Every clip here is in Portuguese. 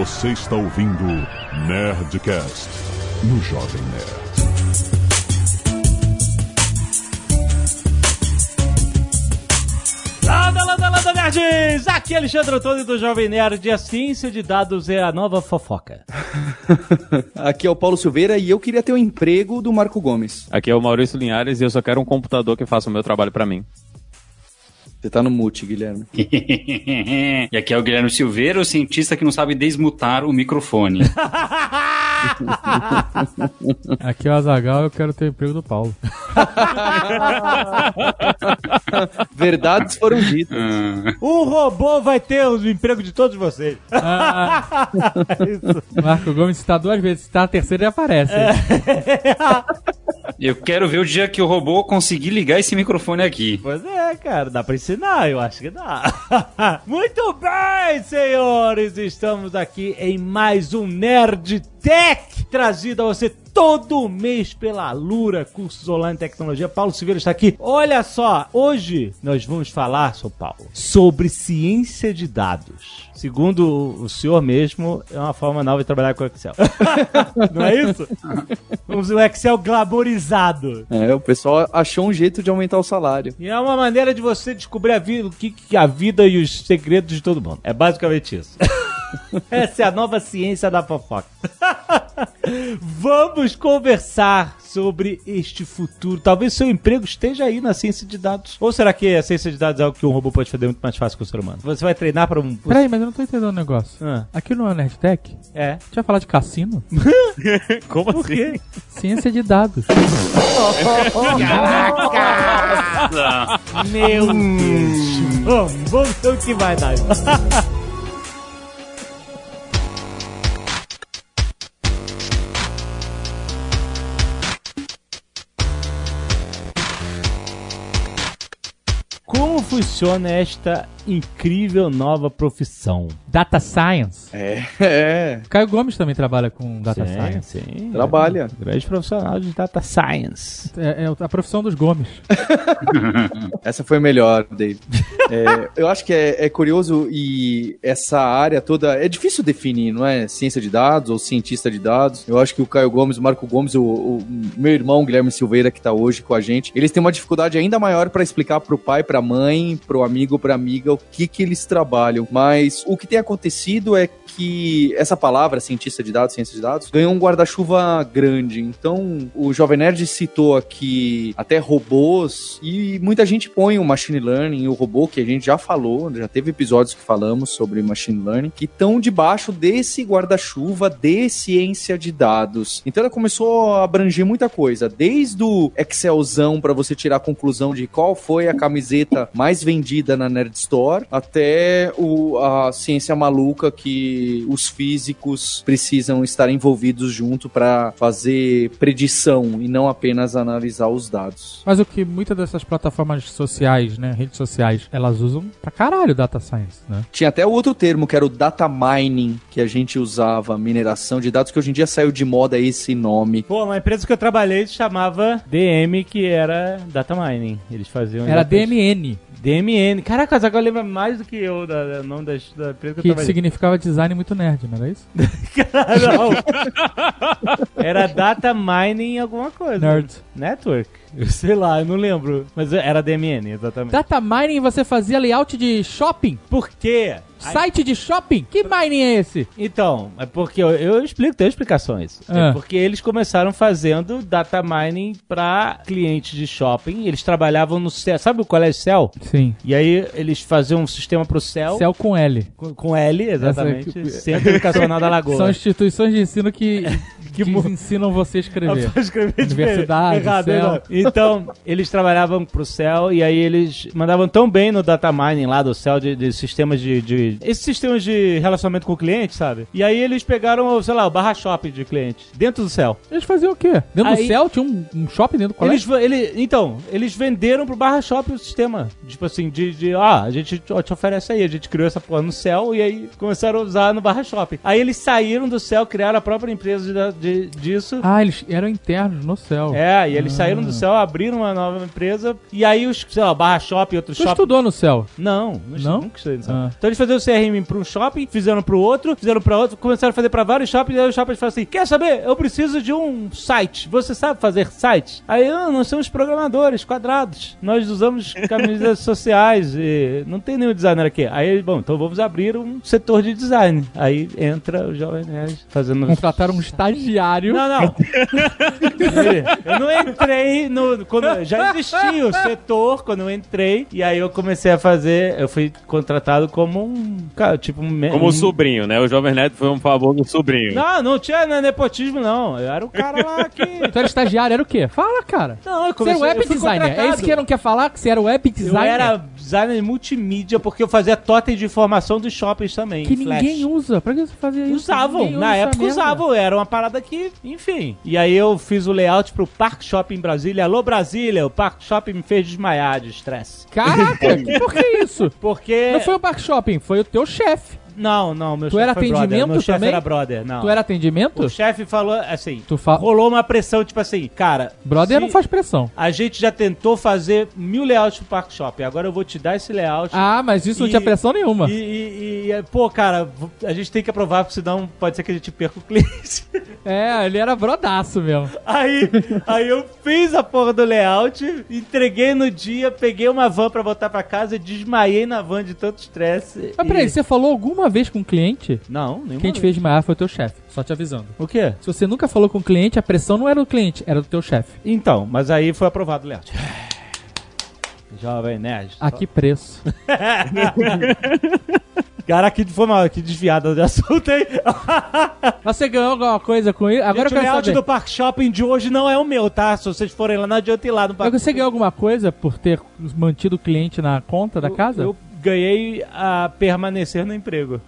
Você está ouvindo Nerdcast no Jovem Nerd. Landa, landa, landa, nerds! Aqui é Alexandre Antônio do Jovem Nerd. A ciência de dados é a nova fofoca. Aqui é o Paulo Silveira e eu queria ter o emprego do Marco Gomes. Aqui é o Maurício Linhares e eu só quero um computador que faça o meu trabalho pra mim. Você tá no mute, Guilherme. e aqui é o Guilherme Silveira, o cientista que não sabe desmutar o microfone. Aqui é o Azagal eu quero ter o emprego do Paulo. Verdades foram ditas. O robô vai ter o emprego de todos vocês. Ah, Isso. Marco Gomes citar duas vezes, citar a terceira e aparece. eu quero ver o dia que o robô conseguir ligar esse microfone aqui. Pois é, cara, dá pra ensinar, eu acho que dá. Muito bem, senhores, estamos aqui em mais um Nerd Tech, trazido a você todo mês pela Lura, cursos online de tecnologia. Paulo Silveira está aqui. Olha só, hoje nós vamos falar, São Paulo, sobre ciência de dados. Segundo o senhor mesmo, é uma forma nova de trabalhar com Excel. Não é isso? Vamos um Excel glamorizado. É, o pessoal achou um jeito de aumentar o salário. E é uma maneira de você descobrir a vida, o que, que a vida e os segredos de todo mundo. É basicamente isso. Essa é a nova ciência da fofoca. Vamos conversar sobre este futuro. Talvez seu emprego esteja aí na ciência de dados. Ou será que a ciência de dados é algo que um robô pode fazer muito mais fácil que o ser humano? Você vai treinar para um. Peraí, mas eu não tô entendendo o negócio. Ah, Aqui no Nerdtech, é. deixa eu falar de cassino? Como Por quê? Ciência de dados. Meu Deus. Vamos, vamos ver o que vai dar. Como funciona esta incrível nova profissão? Data Science. É, é. Caio Gomes também trabalha com Data sim, Science. sim. Trabalha. Grande profissional de data science. É, é a profissão dos Gomes. Essa foi melhor, Dave. É, eu acho que é, é curioso e essa área toda. É difícil definir, não é? Ciência de dados ou cientista de dados. Eu acho que o Caio Gomes, o Marco Gomes, o, o meu irmão Guilherme Silveira, que tá hoje com a gente, eles têm uma dificuldade ainda maior para explicar pro pai, pra mãe, pro amigo, pra amiga, o que que eles trabalham. Mas o que tem acontecido é que essa palavra, cientista de dados, ciência de dados, ganhou um guarda-chuva grande. Então, o Jovem Nerd citou aqui até robôs e muita gente põe o machine learning o robô, que a gente já falou, já teve episódios que falamos sobre machine learning, que estão debaixo desse guarda-chuva de ciência de dados. Então, ela começou a abranger muita coisa, desde o Excelzão para você tirar a conclusão de qual foi a camiseta mais vendida na Nerd Store, até o, a ciência maluca que os físicos precisam estar envolvidos junto para fazer predição e não apenas analisar os dados. Mas o que muitas dessas plataformas sociais, né, redes sociais, elas usam pra caralho Data Science, né? Tinha até o outro termo que era o data mining que a gente usava, mineração de dados, que hoje em dia saiu de moda esse nome. Pô, uma empresa que eu trabalhei se chamava DM, que era Data Mining. Eles faziam. Era DMN, DMN. Caraca, o Zagal lembra mais do que eu da, da nome da, da empresa que eu que significava design muito nerd, não era isso? Não. Era Data Mining alguma coisa. Nerd. Network. Eu sei lá, eu não lembro. Mas era DMN, exatamente. Data mining você fazia layout de shopping? Por quê? Site de shopping? Que mining é esse? Então, é porque eu, eu explico, tem explicações. É Ah. porque eles começaram fazendo data mining para clientes de shopping. Eles trabalhavam no céu. Sabe o colégio Cell? Sim. E aí eles faziam um sistema pro céu. Céu com L. Com, com L, exatamente. Essa- Centro Educacional da Lagoa. São instituições de ensino que, que ensinam você a escrever. Pra escrever Universidade, errado, errado. Então, eles trabalhavam pro céu e aí eles mandavam tão bem no data mining lá do céu de, de sistemas de, de. Esses sistemas de relacionamento com o cliente, sabe? E aí eles pegaram, sei lá, o barra shopping de cliente, dentro do céu. Eles faziam o quê? Dentro Aí- do céu tinha um, um shopping dentro do Eles, ele, então, eles venderam pro barra shopping o sistema. Tipo assim, de, de ah, a gente te te oferece aí, a gente criou essa porra no céu e aí começaram a usar no barra shopping. Aí eles saíram do céu, criaram a própria empresa de, de- disso. Ah, eles eram internos no céu. É, e eles saíram do céu céu abriram uma nova empresa e aí os, sei lá, Barra Shopping, outros Tu shopping. estudou no céu. Não, não, Não? nunca estudei nisso. Ah. Então eles faziam o CRM pra um shopping, fizeram pro outro, fizeram pra outro, começaram a fazer pra vários shoppings, e aí os shoppings falaram assim: quer saber? Eu preciso de um site. Você sabe fazer site? Aí, ah, nós somos programadores, quadrados. Nós usamos camisas sociais e não tem nenhum designer aqui. Aí, bom, então vamos abrir um setor de design. Aí entra o Jovem Nerd fazendo. Contrataram um estagiário. Não, não. eu não entrei no. Quando, já existia o setor quando eu entrei. E aí eu comecei a fazer. Eu fui contratado como um. Cara, tipo um. Como um, sobrinho, né? O Jovem Nerd foi um favor do sobrinho. Não, não tinha né, nepotismo, não. Eu era o cara lá que. Tu era estagiário, era o quê? Fala, cara. Não, eu Você era comecei. web eu fui designer. É contratado. isso que não quer falar? Que você era web Eu designer? era designer multimídia porque eu fazia totem de informação dos shoppings também. Que ninguém usa. Pra que você fazia isso? Usavam, Ninguém na usa época usavam, era uma parada que, enfim. E aí eu fiz o layout pro Park Shopping em Brasília. Alô Brasília, o Park Shopping me fez desmaiar de estresse. Caraca, por que isso? Porque. Não foi o Park Shopping, foi o teu chefe. Não, não, meu Tu chefe era foi brother. atendimento Meu chefe também? era brother, não. Tu era atendimento? O chefe falou assim. Tu fa... Rolou uma pressão, tipo assim, cara. Brother não faz pressão. A gente já tentou fazer mil layouts pro Park Shopping. Agora eu vou te dar esse layout. Ah, mas isso não E- tinha pressão nenhuma. E, e- e, pô, cara, a gente tem que aprovar, porque senão pode ser que a gente perca o cliente. É, ele era brodaço mesmo. Aí, aí eu fiz a porra do layout, entreguei no dia, peguei uma van pra voltar pra casa e desmaiei na van de tanto estresse. Mas peraí, você falou alguma vez com o cliente? Não, nenhuma Quem te fez desmaiar foi o teu chefe. Só te avisando. O quê? Se você nunca falou com o cliente, a pressão não era do cliente, era do teu chefe. Então, mas aí foi aprovado o layout. Jovem Nerd. A que preço? Cara, que foi mal, que desviada de assunto, hein? Mas você ganhou alguma coisa com isso? Agora Gente, eu o quero layout saber. do Park Shopping de hoje não é o meu, tá? Se vocês forem lá, não adianta ir lá no Park Mas você ganhou alguma coisa por ter mantido o cliente na conta da casa? Eu ganhei a permanecer no emprego.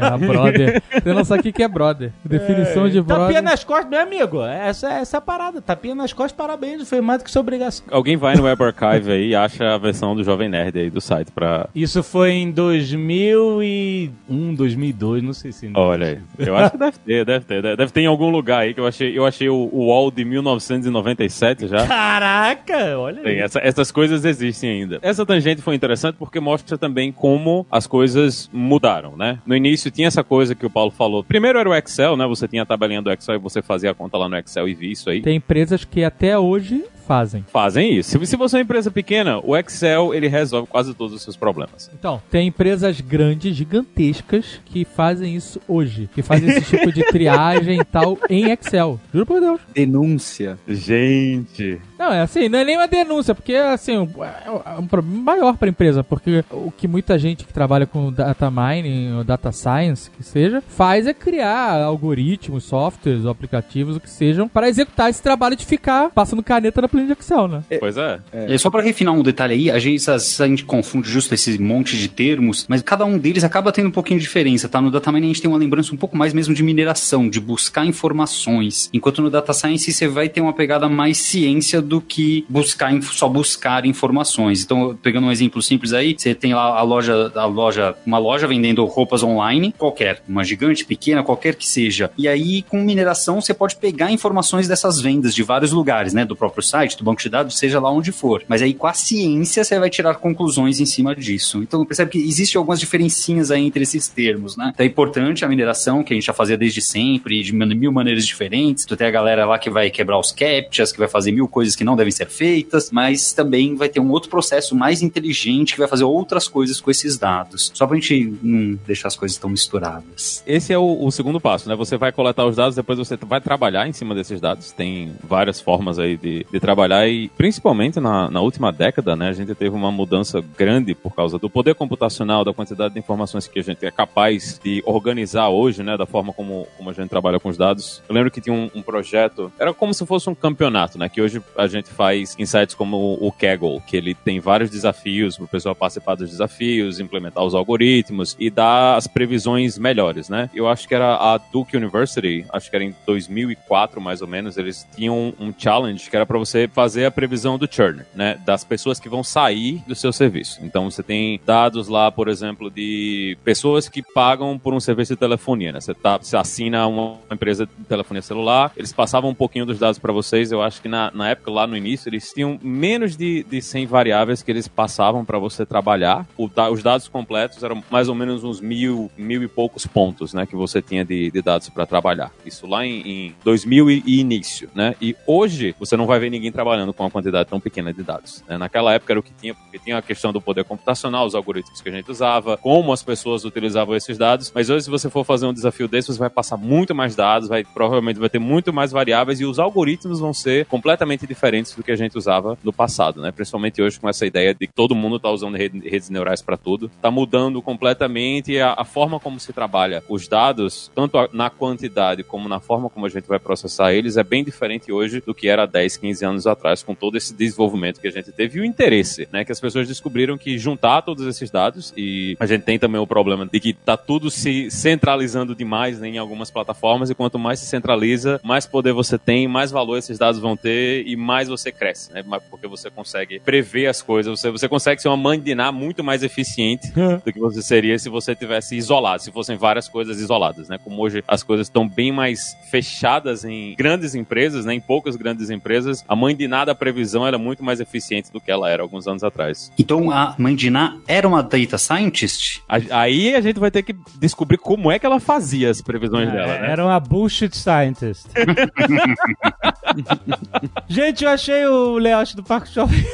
Ah, brother. Você não sabe o que é brother. Definição de brother. Tapinha nas costas, meu amigo. Essa, essa é a parada. Tapinha nas costas, parabéns. Foi mais do que sua obrigação. Alguém vai no Web Archive aí e acha a versão do Jovem Nerd aí do site pra. Isso foi em 2001, 2002, não sei se... Olha aí. Eu acho que deve ter, deve ter. Deve deve ter em algum lugar aí que eu achei. Eu achei o, o wall de 1997 já. Caraca, olha Tem, aí. essa- essas coisas existem ainda. Essa tangente foi interessante porque mostra também como as coisas mudaram, né? No início tinha essa coisa que o Paulo falou. Primeiro era o Excel, né? Você tinha a tabelinha do Excel e você fazia a conta lá no Excel e via isso aí. Tem empresas que até hoje fazem. Fazem isso. Se, se você é uma empresa pequena, o Excel ele resolve quase todos os seus problemas. Então, tem empresas grandes, gigantescas, que fazem isso hoje. Que fazem esse tipo de triagem e tal em Excel. Juro por Deus. Denúncia. Gente. Não, é assim, não é nem uma denúncia, porque assim, é um problema maior para a empresa, porque o que muita gente que trabalha com data mining ou data science, que seja, faz é criar algoritmos, softwares, ou aplicativos, o que sejam, para executar esse trabalho de ficar passando caneta na planilha de Excel, né? Pois é. É, só pra refinar um detalhe aí, a gente, às vezes a gente confunde justo esse monte de termos, mas cada um deles acaba tendo um pouquinho de diferença, tá? No Data Mining a gente tem uma lembrança um pouco mais mesmo de mineração, de buscar informações, enquanto no Data Science você vai ter uma pegada mais ciência do que buscar, só buscar informações. Então, pegando um exemplo simples aí, você tem lá a loja, a loja, uma loja vendendo roupas online, qualquer, uma gigante, pequena, qualquer que seja. E aí, com mineração, você pode pegar informações dessas vendas de vários lugares, né? Do próprio site, do banco de dados, seja lá onde for. Mas aí, com a ciência, você vai tirar conclusões em cima disso. Então, percebe que existem algumas diferencinhas aí entre esses termos, né? Então, é importante a mineração, que a gente já fazia desde sempre, de mil maneiras diferentes. Tu tem a galera lá que vai quebrar os captchas, que vai fazer mil coisas que não devem ser feitas, mas também vai ter um outro processo mais inteligente que vai fazer outras coisas com esses dados. Só pra gente não deixar as coisas tão misturadas. Esse é o, o segundo passo, né? Você vai coletar os dados, depois você vai trabalhar em cima desses dados. Tem várias formas aí de, de trabalhar e, principalmente na, na última década, né? A gente teve uma mudança grande por causa do poder computacional, da quantidade de informações que a gente é capaz de organizar hoje, né? Da forma como, como a gente trabalha com os dados. Eu lembro que tinha um, um projeto, era como se fosse um campeonato, né? Que hoje a gente faz sites como o Kaggle, que ele tem vários desafios para o pessoal participar dos desafios, implementar os algoritmos e dar as previsões melhores, né? Eu acho que era a Duke University, acho que era em 2004 mais ou menos, eles tinham um challenge que era para você fazer a previsão do churn, né? Das pessoas que vão sair do seu serviço. Então você tem dados lá, por exemplo, de pessoas que pagam por um serviço de telefonia, né? Você, tá, você assina uma empresa de telefonia celular, eles passavam um pouquinho dos dados para vocês, eu acho que na, na época, lá no início, eles tinham menos de, de 100 variáveis que eles passavam para você trabalhar. O, os dados completos eram mais ou menos uns mil, mil e poucos pontos, né, que você tinha de, de dados para trabalhar. Isso lá em, em 2000 e, e, início, né? E hoje você não vai ver ninguém trabalhando com uma quantidade tão pequena de dados. Né? Naquela época era o que tinha, porque tinha a questão do poder computacional, os algoritmos que a gente usava, como as pessoas utilizavam esses dados. Mas hoje, se você for fazer um desafio desse, você vai passar muito mais dados, vai provavelmente vai ter muito mais variáveis e os algoritmos vão ser completamente diferentes do que a gente usava no passado, né? Principalmente hoje com essa ideia de que todo mundo está usando redes neurais para tudo, está mudando completamente a, a, forma como se trabalha os dados, tanto na quantidade como na forma como a gente vai processar eles, é bem diferente hoje do que era 10, 15 anos atrás, com todo esse desenvolvimento que a gente teve e o interesse, né? Que as pessoas descobriram que juntar todos esses dados e a gente tem também o problema de que tá tudo se centralizando demais né, em algumas plataformas e quanto mais se centraliza, mais poder você tem, mais valor esses dados vão ter e mais você cresce, né? Porque você consegue prever as coisas, você, você consegue ser uma mãe de Ná muito mais eficiente do que você seria se você tivesse isolado, se fossem várias coisas isoladas, né? Como hoje as coisas estão bem mais fechadas em grandes empresas, né? Em poucas grandes empresas, a mãe de nada a previsão era muito mais eficiente do que ela era alguns anos atrás. Então a mãe de Ná era uma data scientist? Aí a gente vai ter que descobrir como é que ela fazia as previsões é, dela, né? Era uma bullshit scientist. gente, eu achei o layout do Parque Shopping.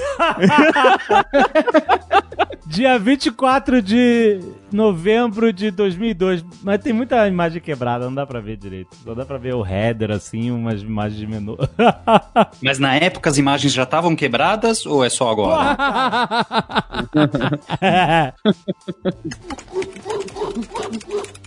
Dia 24 de novembro de 2002. Mas tem muita imagem quebrada, não dá pra ver direito. Só dá pra ver o header, assim, umas imagens de menu. Mas na época as imagens já estavam quebradas ou é só agora?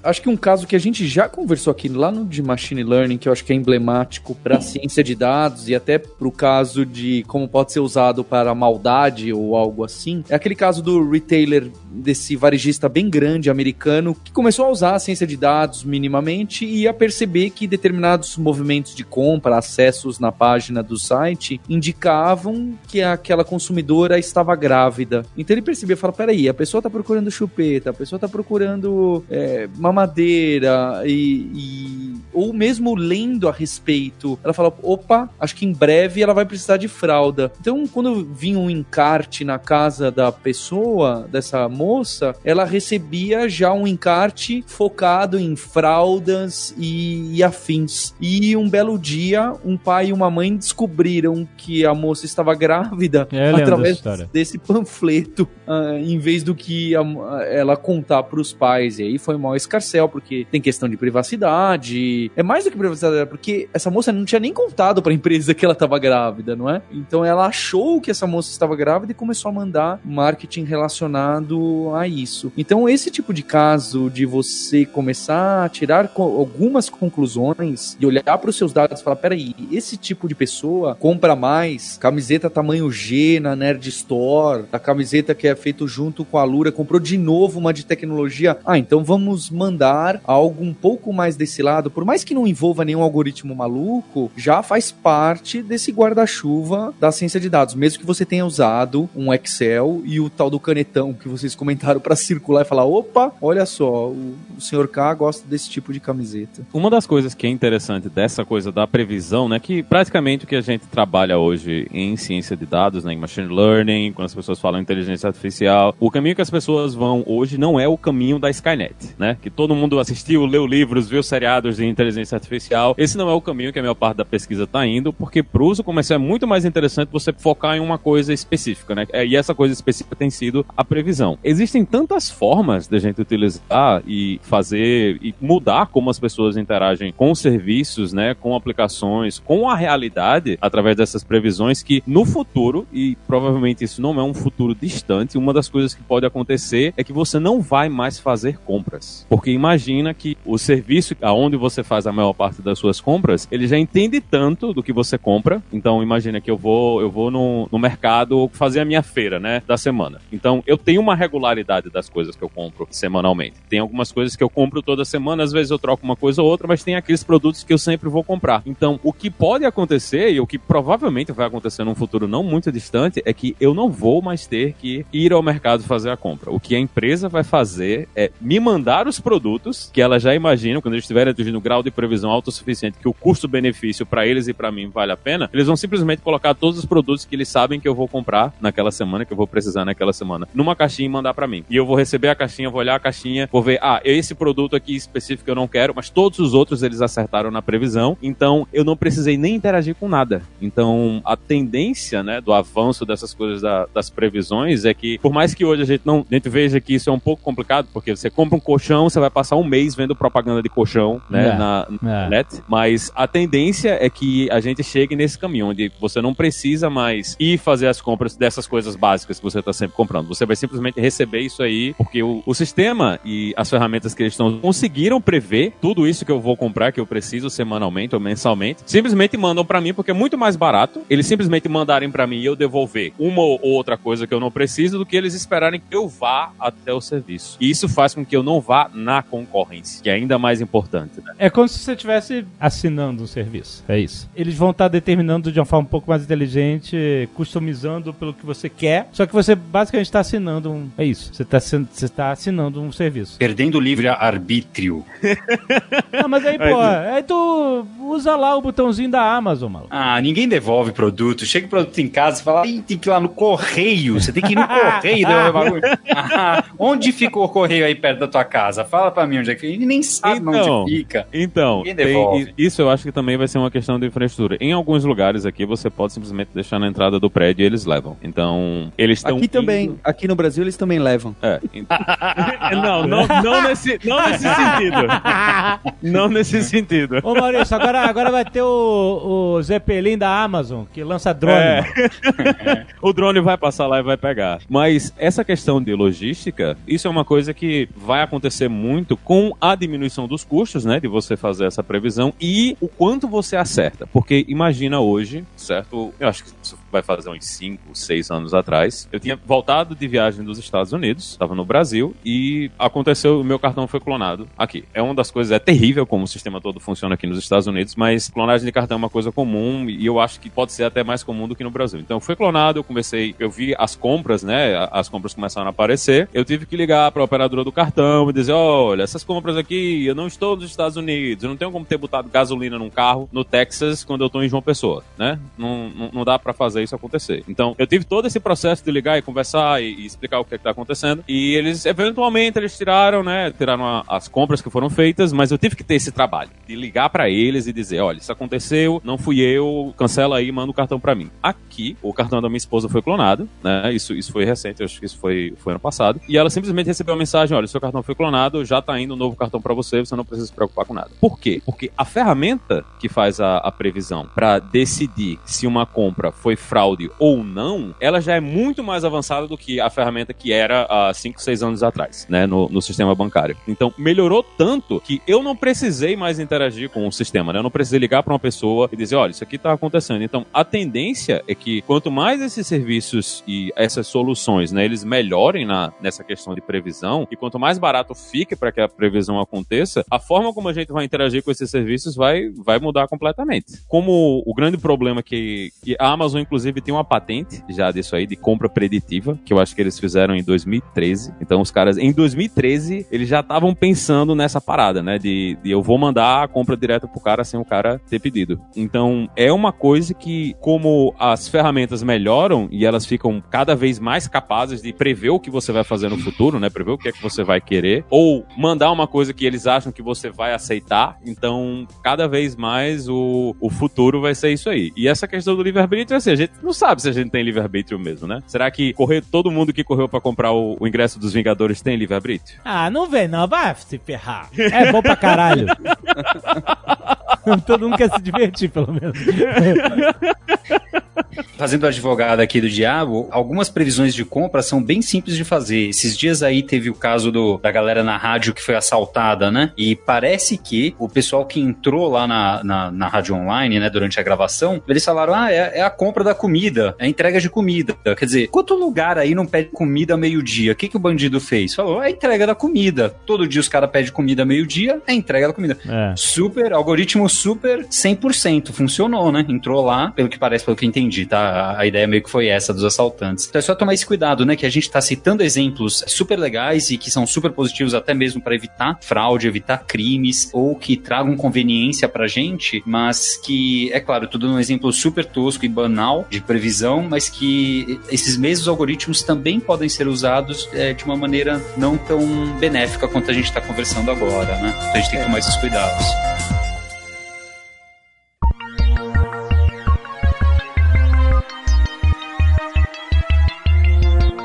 acho que um caso que a gente já conversou aqui lá no de Machine Learning, que eu acho que é emblemático para a ciência de dados e até para o caso de como pode ser usado para maldade ou algo assim, é aquele caso do retailer, desse varejista bem grande americano, que começou a usar a ciência de dados minimamente e a perceber que determinados movimentos de compra, acessos na página do site, indicavam que aquela consumidora estava grávida. Então ele percebeu, fala, peraí, a pessoa está procurando chupeta, a pessoa está procurando é, mamadeira e, e, ou mesmo lendo a respeito, ela fala, opa, acho que em breve ela vai precisar de fralda. Então, quando vinha um encarte na casa da pessoa, dessa moça, ela recebia já um encarte focado em fraldas e, e afins. E um belo dia, um pai e uma mãe descobriram que a moça estava grávida é, através desse panfleto, uh, em vez do que a, ela contar para os pais. E aí foi mal escarcel, porque tem questão de privacidade. É mais do que privacidade, porque essa moça não tinha nem contado para a empresa que ela estava grávida, não é? Então ela achou que essa moça estava grávida e começou a mandar marketing relacionado a isso. Então esse tipo de caso de você começar a tirar algumas conclusões e olhar para os seus dados e falar, peraí, esse tipo de pessoa compra mais camiseta tamanho G na Nerd Store, a camiseta que é feito junto com a Lura, comprou de novo uma de tecnologia. Ah, então vamos mandar algo um pouco mais desse lado, por mais que não envolva nenhum algoritmo maluco, já faz parte desse guarda-chuva da ciência de dados, mesmo que você tenha usado um Excel e o tal do canetão que vocês comentaram para circular e falar: opa, olha só, o, senhor K gosta desse tipo de camiseta. Uma das coisas que é interessante dessa coisa da previsão, né, que praticamente o que a gente trabalha hoje em ciência de dados, né, em machine learning, quando as pessoas falam inteligência artificial, o caminho que as pessoas vão hoje não é o caminho da Skynet, né? Que todo mundo assistiu, leu livros, viu seriados de inteligência artificial. Esse não é o caminho que a maior parte da pesquisa está indo, porque para o uso comercial é muito mais interessante você focar em uma coisa específica, né? E essa coisa específica tem sido a previsão. Existem tantas formas de a gente utilizar e fazer e mudar como as pessoas interagem com serviços, né? Com aplicações, com a realidade através dessas previsões que no futuro, e provavelmente isso não é um futuro distante, uma das coisas que pode acontecer é que você não vai mais fazer compras. Porque imagina que o serviço aonde você faz a maior parte das suas compras, ele já entende tanto do que você compra. Então imagina que eu vou, eu vou no, no mercado fazer a minha feira, né, da semana. Então eu tenho uma regularidade das coisas que eu compro semanalmente. Tem algumas coisas que eu compro toda semana, às vezes eu troco uma coisa ou outra, mas tem aqueles produtos que eu sempre vou comprar. Então, o que pode acontecer e o que provavelmente vai acontecer num futuro não muito distante é que eu não vou mais ter que ir ao mercado fazer a compra. O que a empresa vai fazer é me mandar os produtos que ela já imagina, quando eles estiverem atingindo grau grau de previsão autossuficiente que o custo-benefício para eles e para mim vale a pena, eles vão simplesmente colocar todos os produtos que eles sabem que eu vou comprar naquela semana, que eu vou precisar naquela semana, numa caixinha e mandar para mim. E eu vou receber a caixinha, vou olhar a caixinha, vou ver, ah, esse produto aqui específico eu não quero, mas todos os outros eles acertaram na previsão, então eu não precisei nem interagir com nada. Então a tendência, né, do avanço dessas coisas da, das previsões é que, por mais que hoje a gente não, a gente veja que isso é um pouco complicado, porque você compra um colchão, você vai passar um mês vendo propaganda de colchão, né, É. na, na É. net, mas a tendência é que a gente chegue nesse caminho onde você não precisa mais ir fazer as compras dessas coisas básicas que você está sempre comprando. Você vai simplesmente receber isso aí, porque o, o sistema e as ferramentas que eles estão conseguiram prever tudo isso que eu vou comprar, que eu preciso semanalmente ou mensalmente, simplesmente mandam para mim porque é muito mais barato eles simplesmente mandarem para mim e eu devolver uma ou outra coisa que eu não preciso do que eles esperarem que eu vá até o serviço. E isso faz com que eu não vá na concorrência, que é ainda mais importante, né? É como se você estivesse assinando um serviço. É isso. Eles vão estar determinando de uma forma um pouco mais inteligente, customizando pelo que você quer. Só que você basicamente está assinando um. É isso. Você está você tá assinando um serviço. Perdendo o livre-arbítrio. Não, mas aí, pô, aí tu usa lá o botãozinho da Amazon, maluco. Ah, ninguém devolve produto. Chega o produto em casa e fala, "Ih, tem que ir lá no correio. Você tem que ir no correio devolver o bagulho. Ah, onde ficou o correio aí perto da tua casa? Fala pra mim onde é que. Ele nem sabe Então, onde fica. Então, Ninguém tem- isso eu acho que também vai ser uma questão de infraestrutura. Em alguns lugares aqui, você pode simplesmente deixar na entrada do prédio e eles levam. Então, eles estão. Aqui também, indo- aqui no Brasil eles também levam. É. não, não, não, nesse, não nesse sentido. Não nesse sentido. Ô Maurício, agora, agora vai ter o, o Zeppelin da Amazon, que lança drone. É. o drone vai passar lá e vai pegar. Mas essa questão de logística, isso é uma coisa que vai acontecer muito com a diminuição dos custos, né? De você fazer essa previsão e o quanto você acerta. Porque imagina hoje, certo? Eu acho que vai fazer uns 5, 6 anos atrás. Eu tinha voltado de viagem dos Estados Unidos, estava no Brasil, e aconteceu, o meu cartão foi clonado aqui. É uma das coisas, é terrível como o sistema todo funciona aqui nos Estados Unidos, mas clonagem de cartão é uma coisa comum e eu acho que pode ser até mais comum do que no Brasil. Então foi clonado, eu comecei, eu vi as compras, né? As compras começaram a aparecer. Eu tive que ligar para a operadora do cartão e dizer: olha, essas compras aqui, eu não estou nos Estados Unidos, eu não tenho como ter botado gasolina num carro no Texas quando eu estou em João Pessoa, né? Não, não, não dá para fazer isso acontecer. Então eu tive todo esse processo de ligar e conversar e, e explicar o que, é que tá acontecendo. E eles, eventualmente, eles tiraram, né? Tiraram a- as compras que foram feitas, mas eu tive que ter esse trabalho de ligar para eles e dizer: olha, isso aconteceu, não fui eu, cancela aí, manda o cartão para mim. Aqui, o cartão da minha esposa foi clonado, né? Isso, isso foi recente, acho que isso foi, foi ano passado. E ela simplesmente recebeu uma mensagem: olha, seu cartão foi clonado, já tá indo um novo cartão para você, você não precisa se preocupar com nada. Por quê? Porque a ferramenta que faz a, a previsão para decidir se uma compra foi fraude ou não, ela já é muito mais avançada do que a ferramenta que era há 5, 6 anos atrás, né? No, no sistema bancário. Então, melhorou tanto que eu não precisei mais interagir com o sistema, né? Eu não precisei ligar para uma pessoa e dizer, olha, isso aqui tá acontecendo. Então, a tendência é que quanto mais esses serviços e essas soluções, né, eles melhorem na, nessa questão de previsão e quanto mais barato fique para que a previsão aconteça, a forma como a gente vai interagir com esses serviços vai, vai mudar completamente. Como o grande problema que, que a Amazon, inclusive, tem uma patente já disso aí, de compra preditiva, que eu acho que eles fizeram em 2013. Então, os caras, em 2013, eles já estavam pensando nessa parada, né? De, de eu vou mandar a compra direto pro cara sem o cara ter pedido. Então, é uma coisa que, como as ferramentas melhoram e elas ficam cada vez mais capazes de prever o que você vai fazer no futuro, né? Prever o que é que você vai querer, ou mandar uma coisa que eles acham que você vai aceitar. Então, cada vez mais o, o futuro vai ser isso aí. E essa questão do livre-arbítrio, assim, a gente não sabe se a gente tem livre-arbítrio mesmo, né? Será que correr, todo mundo que correu pra comprar o, o ingresso dos Vingadores tem livre-arbítrio? Ah, não vem não, vai se ferrar. É bom pra caralho. Todo mundo quer se divertir, pelo menos. Fazendo advogado aqui do diabo, algumas previsões de compra são bem simples de fazer. Esses dias aí teve o caso do, da galera na rádio que foi assaltada, né? E parece que o pessoal que entrou lá na, na, na rádio online, né, durante a gravação, eles falaram: ah, é, é a compra da comida, é a entrega de comida. Quer dizer, quanto lugar aí não pede comida meio-dia? O que, que o bandido fez? Falou: é a entrega da comida. Todo dia os caras pedem comida meio-dia, é a entrega da comida. É. Super, algoritmo super 100% funcionou, né? Entrou lá, pelo que parece, pelo que eu entendi, tá? A, a ideia meio que foi essa dos assaltantes. Então é só tomar esse cuidado, né? Que a gente tá citando exemplos super legais e que são super positivos até mesmo para evitar fraude, evitar crimes ou que tragam conveniência pra gente, mas que, é claro, tudo um exemplo super tosco e banal de previsão, mas que esses mesmos algoritmos também podem ser usados é, de uma maneira não tão benéfica quanto a gente está conversando agora, né? Então a gente tem que tomar esses cuidados.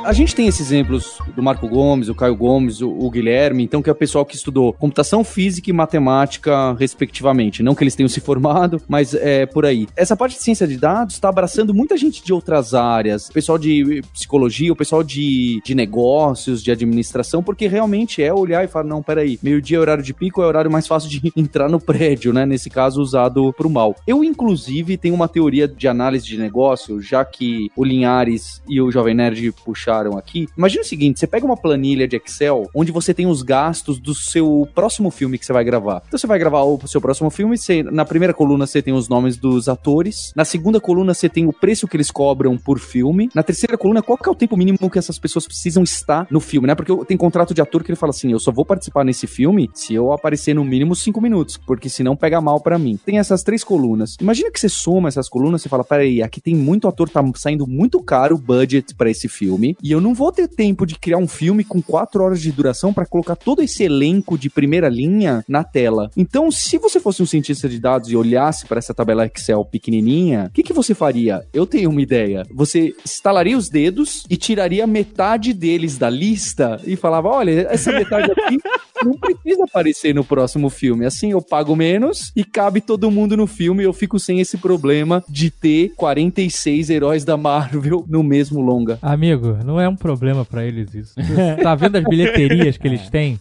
A gente tem esses exemplos do Marco Gomes, o Caio Gomes, o, o, Guilherme, então, que é o pessoal que estudou computação física e matemática, respectivamente. Não que eles tenham se formado, mas é por aí. Essa parte de ciência de dados está abraçando muita gente de outras áreas, pessoal de psicologia, o pessoal de, de negócios, de administração, porque realmente é olhar e falar: não, peraí, meio-dia é horário de pico, é horário mais fácil de entrar no prédio, né? Nesse caso, usado para o mal. Eu, inclusive, tenho uma teoria de análise de negócio, já que o Linhares e o Jovem Nerd puxaram aqui. Imagina o seguinte: você pega uma planilha de Excel onde você tem os gastos do seu próximo filme que você vai gravar. Então você vai gravar o seu próximo filme, você, na primeira coluna você tem os nomes dos atores, na segunda coluna você tem o preço que eles cobram por filme, na terceira coluna qual que é o tempo mínimo que essas pessoas precisam estar no filme, né? Porque tem contrato de ator que ele fala assim: eu só vou participar nesse filme se eu aparecer no mínimo cinco minutos, porque senão pega mal para mim. Tem essas três colunas. Imagina que você soma essas colunas e fala: peraí, aqui tem muito ator, tá saindo muito caro o budget para esse filme, e eu não vou ter tempo de criar um filme com quatro horas de duração para colocar todo esse elenco de primeira linha na tela. Então, se você fosse um cientista de dados e olhasse para essa tabela Excel pequenininha, o que, que você faria? Eu tenho uma ideia. Você estalaria os dedos e tiraria metade deles da lista e falava: olha, essa metade aqui não precisa aparecer no próximo filme. Assim eu pago menos e cabe todo mundo no filme e eu fico sem esse problema de ter 46 heróis da Marvel no mesmo longa. Amigo, não é um problema para eles isso. tá vendo as bilheterias que eles têm?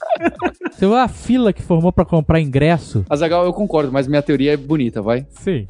Você viu a fila que formou para comprar ingresso? Azagal, eu concordo, mas minha teoria é bonita, vai. Sim.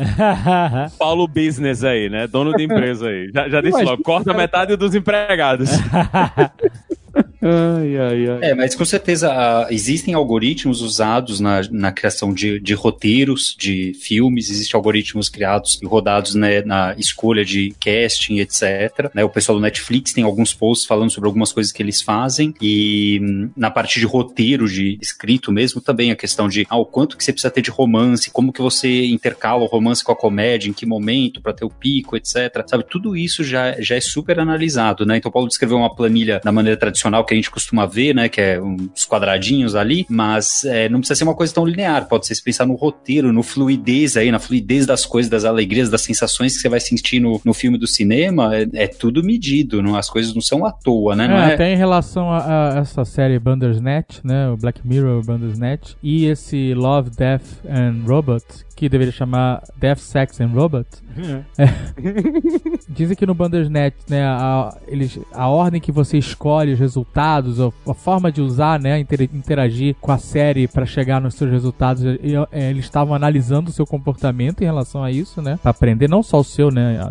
Paulo Business aí, né? Dono de empresa aí. Já, já disse logo, corta metade dos empregados. Ai, ai, ai. É, mas com certeza uh, existem algoritmos usados na, na criação de, de roteiros de filmes, existem algoritmos criados e rodados né, na escolha de casting, etc. Né, o pessoal do Netflix tem alguns posts falando sobre algumas coisas que eles fazem e hum, na parte de roteiro, de escrito mesmo, também a questão de ah, o quanto que você precisa ter de romance, como que você intercala o romance com a comédia, em que momento, para ter o pico, etc. Sabe, tudo isso já, já é super analisado, né? Então o Paulo descreveu uma planilha da maneira tradicional que que a gente costuma ver, né? Que é uns quadradinhos ali, mas é, não precisa ser uma coisa tão linear. Pode ser se pensar no roteiro, no fluidez aí, na fluidez das coisas, das alegrias, das sensações que você vai sentir no, no filme do cinema. É, é tudo medido, não, as coisas não são à toa, né? É, é, até em relação a, a, essa série Bandersnatch, né? O Black Mirror Bandersnatch e esse Love, Death and Robots, que deveria chamar Death, Sex and Robot. É. Dizem que no Bandersnatch, né, a, eles, a ordem que você escolhe os resultados, a, a forma de usar, né, interagir com a série para chegar nos seus resultados, e, é, eles estavam analisando o seu comportamento em relação a isso, né, para aprender não só o seu, né,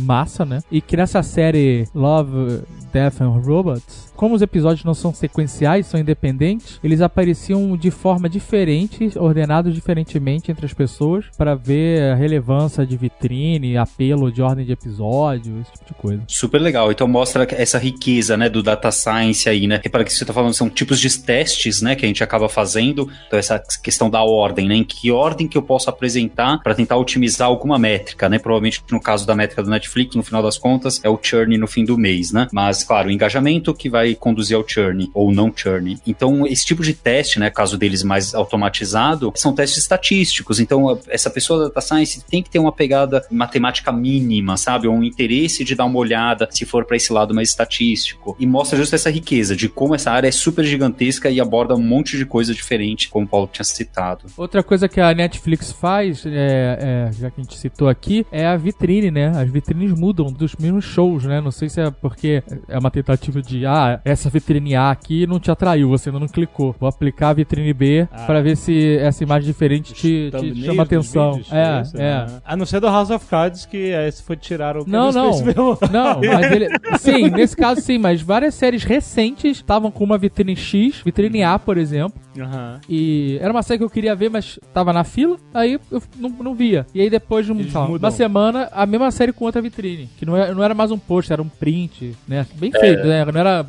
massa, né, e que nessa série Love, Death and Robots, como os episódios não são sequenciais, são independentes, eles apareciam de forma diferente, ordenados diferentemente entre as pessoas, para ver a relevância de vitrine, apelo de ordem de episódio, esse tipo de coisa. Super legal. Então mostra essa riqueza, né, do data science aí, né? Repara que você tá falando são tipos de testes, né, que a gente acaba fazendo. Então essa questão da ordem, né? Em que ordem que eu posso apresentar para tentar otimizar alguma métrica, né? Provavelmente no caso da métrica do Netflix, no final das contas, é o churn no fim do mês, né? Mas claro, o engajamento que vai conduzir ao churn ou não churn. Então, esse tipo de teste, né, caso deles mais automatizado, são testes estatísticos. Então, essa pessoa da data science tem que ter uma pegada matemática mínima, sabe? Um interesse de dar uma olhada se for para esse lado mais estatístico. E mostra justo essa riqueza de como essa área é super gigantesca e aborda um monte de coisa diferente, como o Paulo tinha citado. Outra coisa que a Netflix faz, é, é, já que a gente citou aqui, é a vitrine, né? As vitrines mudam dos mesmos shows, né? Não sei se é porque é uma tentativa de, ah, ah, essa vitrine A aqui não te atraiu, você ainda não clicou. Vou aplicar a vitrine B Ah. pra ver se essa imagem diferente te, te chama atenção. vídeos, É, isso, é. né? A não ser do House of Cards, que esse foi tirar o Não, não. Não, mas ele. Sim, nesse caso sim, mas várias séries recentes estavam com uma vitrine X, vitrine A, por exemplo. Aham. E era uma série que eu queria ver, mas tava na fila, aí eu não, não via. E aí depois de um, uma semana, a mesma série com outra vitrine. Que não era, não era mais um post, era um print, né? Bem feito, né? Não era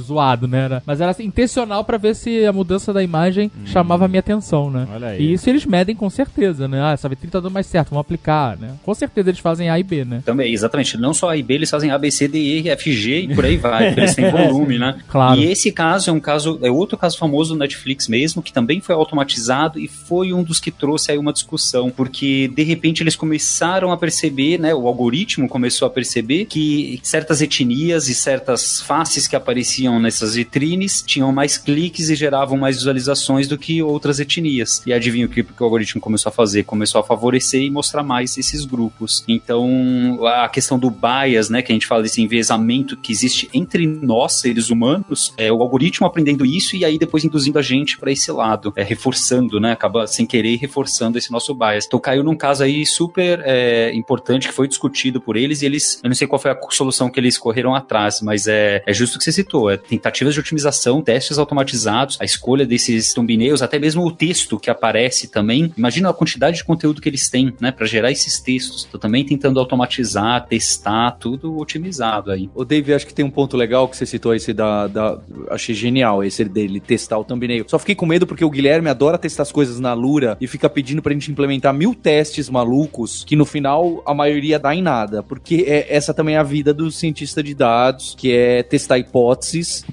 zoado, né? Era, mas era assim, intencional pra ver se a mudança da imagem chamava a minha atenção, né? Olha aí. E isso eles medem com certeza, né? Ah, essa vitrine tá dando mais certo, vamos aplicar, né? Com certeza eles fazem A e B, né? Também, exatamente. Não só A e B, eles fazem A, B, C, D, E, F, G e por aí vai, eles têm volume, né? Claro. E esse caso é um caso, é outro caso famoso do Netflix mesmo, que também foi automatizado e foi um dos que trouxe aí uma discussão, porque de repente eles começaram a perceber, né, o algoritmo começou a perceber que certas etnias e certas faces que apareciam nessas vitrines tinham mais cliques e geravam mais visualizações do que outras etnias. E adivinha o que, que o algoritmo começou a fazer? Começou a favorecer e mostrar mais esses grupos. Então, a questão do bias, né, que a gente fala desse enviesamento que existe entre nós, seres humanos, é o algoritmo aprendendo isso e aí depois induzindo a gente para esse lado, é, reforçando, né, acaba sem querer reforçando esse nosso bias. Então, caiu num caso aí super é, importante que foi discutido por eles e eles, eu não sei qual foi a solução que eles correram atrás, mas é, é justo que você citou, é tentativas de otimização, testes automatizados, a escolha desses thumbnails, até mesmo o texto que aparece também. Imagina a quantidade de conteúdo que eles têm, né, para gerar esses textos. Tô também tentando automatizar, testar, tudo otimizado aí. O Dave, acho que tem um ponto legal que você citou esse da, da. Achei genial esse dele testar o thumbnail. Só fiquei com medo porque o Guilherme adora testar as coisas na Lura e fica pedindo pra gente implementar mil testes malucos que no final a maioria dá em nada. Porque é, essa também é a vida do cientista de dados, que é testar hipóteses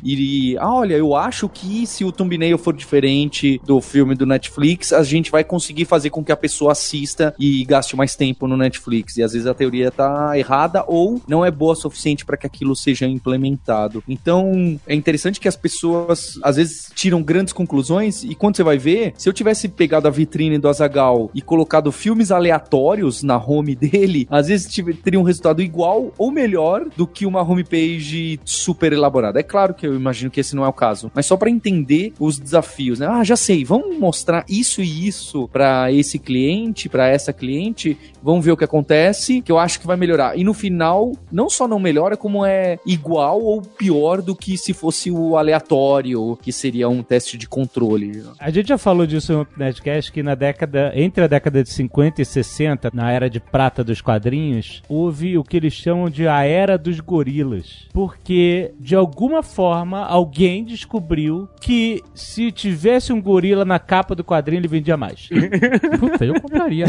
e. Ah, olha, eu acho que se o thumbnail for diferente do filme do Netflix, a gente vai conseguir fazer com que a pessoa assista e gaste mais tempo no Netflix. E às vezes a teoria tá errada ou não é boa o suficiente para que aquilo seja implementado. Então, é interessante que as pessoas às vezes tiram grandes conclusões e quando você vai ver, se eu tivesse pegado a vitrine do Azagal e colocado filmes aleatórios na home dele, às vezes teria um resultado igual ou melhor do que uma homepage super elaborada. É claro que eu imagino que esse não é o caso, mas só para entender os desafios, né? Ah, já sei, vamos mostrar isso e isso para esse cliente, para essa cliente, vamos ver o que acontece, que eu acho que vai melhorar. E no final, não só não melhora, como é igual ou pior do que se fosse o aleatório, que seria um teste de controle. A gente já falou disso no Nerdcast, que na década, entre a década de 50 e 60, na era de prata dos quadrinhos, houve o que eles chamam de a era dos gorilas. Porque, de alguma forma, alguém descobriu que se tivesse um gorila na capa do quadrinho, ele vendia mais. Puta, eu compraria.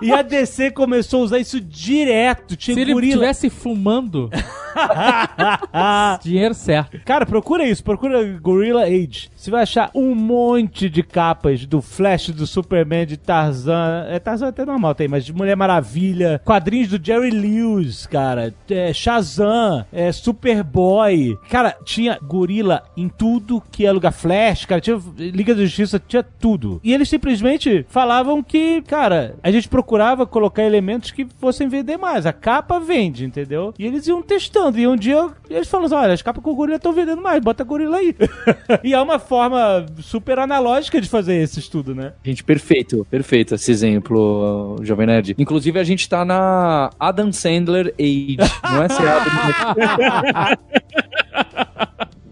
e a DC começou a usar isso direto. Tinha Se ele gorila. estivesse fumando, dinheiro certo. Cara, procura isso, procura Gorilla Age. Você vai achar um monte de capas do Flash, do Superman, de Tarzan. É, Tarzan até normal tem, mas de Mulher Maravilha. Quadrinhos do Jerry Lewis, cara. É, Shazam, é, Superboy. Cara, tinha gorila em tudo que é lugar. Flash, cara, tinha Liga da Justiça, tinha tudo. E eles simplesmente falavam que, cara, a gente procurava colocar elementos que fossem vender mais. A capa vende, entendeu? E eles iam testando. E um dia eles falaram assim: olha, as capas com gorila estão vendendo mais, bota gorila aí. e é uma forma super analógica de fazer esse estudo, né? Gente, perfeito, perfeito esse exemplo, Jovem Nerd. Inclusive, a gente tá na Adam Sandler Age, não é ser Adam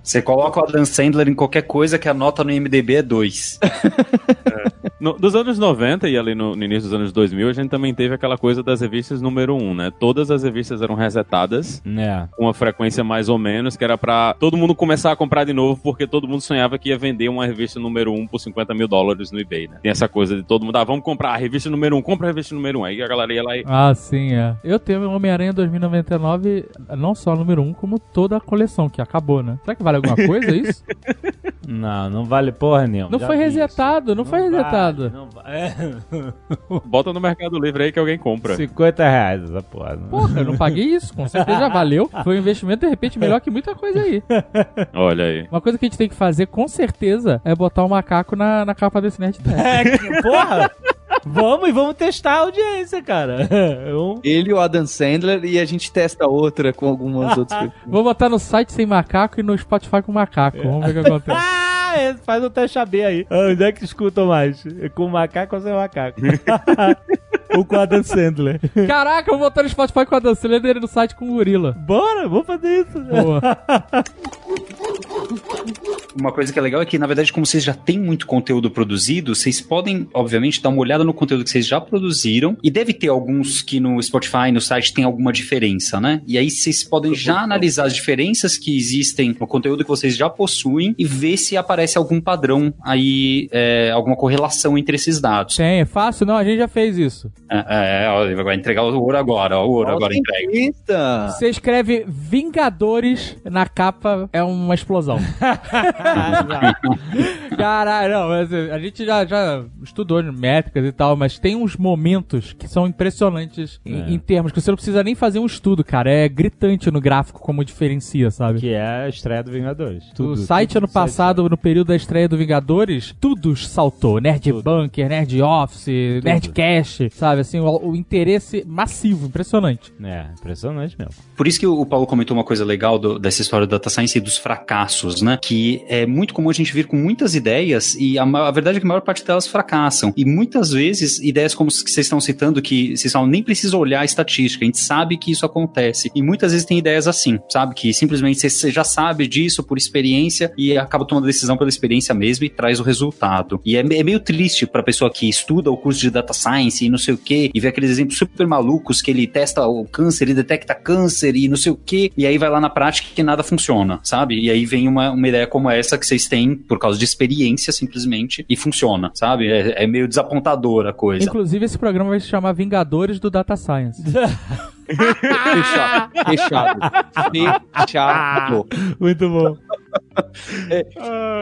Você coloca o Adam Sandler em qualquer coisa que a nota no IMDB é 2. No- dos anos 90 e ali no, no início dos anos 2000, a gente também teve aquela coisa das revistas número 1, né? Todas as revistas eram resetadas, É. com uma frequência mais ou menos, que era pra todo mundo começar a comprar de novo, porque todo mundo sonhava que ia vender uma revista número 1 por 50 mil dólares no eBay, né? Tem essa coisa de todo mundo, ah, vamos comprar a revista número 1, compra a revista número 1. Aí a galera ia lá e... Ah, sim, é. Eu tenho Homem-Aranha 2099, não só número 1, como toda a coleção, que acabou, né? Será que vale alguma coisa isso? Não, não vale porra nenhuma. Não Já foi resetado, não, foi vale, não é. Bota no Mercado Livre aí que alguém compra. 50 reais essa porra. né? Porra, eu não paguei isso, com certeza valeu. Foi um investimento, de repente, melhor que muita coisa aí. Olha aí. Uma coisa que a gente tem que fazer, com certeza, é botar o macaco na, na capa desse Nerd. É, que- porra! vamos e vamos testar a audiência, cara. Eu- Ele e o Adam Sandler e a gente testa outra com algumas outras coisas. Vou botar no site sem macaco e no Spotify com macaco. Vamos ver o que acontece. Ah, é, faz o teste AB aí. Ah, Onde é que escutam mais? Com macaco ou sem macaco? ou com a Adam Sandler? Caraca, eu vou botar no Spotify com a dança. Ele no site com o gorila. Bora, vamos fazer isso. Boa. Uma coisa que é legal é que, na verdade, como vocês já têm muito conteúdo produzido, vocês podem, obviamente, dar uma olhada no conteúdo que vocês já produziram. E deve ter alguns que no Spotify, no site, tem alguma diferença, né? E aí vocês podem já analisar as diferenças que existem no conteúdo que vocês já possuem e ver se aparece algum padrão aí, é, alguma correlação entre esses dados. Tem, é fácil? Não, a gente já fez isso. É, é, ó, ele vai entregar o ouro agora, ó, o ouro agora entrega. Eita! Você escreve Vingadores na capa, é uma explosão. Caralho, não, mas assim, a gente já, já estudou métricas e tal, mas tem uns momentos que são impressionantes em, em termos que você não precisa nem fazer um estudo, cara. É gritante no gráfico como diferencia, sabe? Que é a estreia do Vingadores. o site ano passado, no período da estreia do Vingadores, tudo saltou. Nerd Bunker, Nerd Office, Nerdcast, sabe? Assim, o, o interesse massivo, impressionante. É, impressionante mesmo. Por isso que o Paulo comentou uma coisa legal do- dessa história do data science e dos fracassos, né? Que é muito comum a gente vir com muitas ideias e a, a verdade é que a maior parte delas fracassam. E muitas vezes, ideias como as que vocês estão citando, que vocês falam, nem precisa olhar a estatística, a gente sabe que isso acontece. E muitas vezes tem ideias assim, sabe? Que simplesmente você- você já sabe disso por experiência e acaba tomando a decisão pela experiência mesmo e traz o resultado. E é, é meio triste pra pessoa que estuda o curso de data science e não sei o que, e vê aqueles exemplos super malucos que ele testa o câncer e detecta câncer e não sei o que, e aí vai lá na prática que nada funciona, sabe? E aí vem uma, uma ideia como essa que vocês têm por causa de experiência simplesmente e funciona, sabe? É, é meio desapontadora a coisa. Inclusive, esse programa vai se chamar Vingadores do Data Science. Fechado. Fechado. Fechado. Muito bom.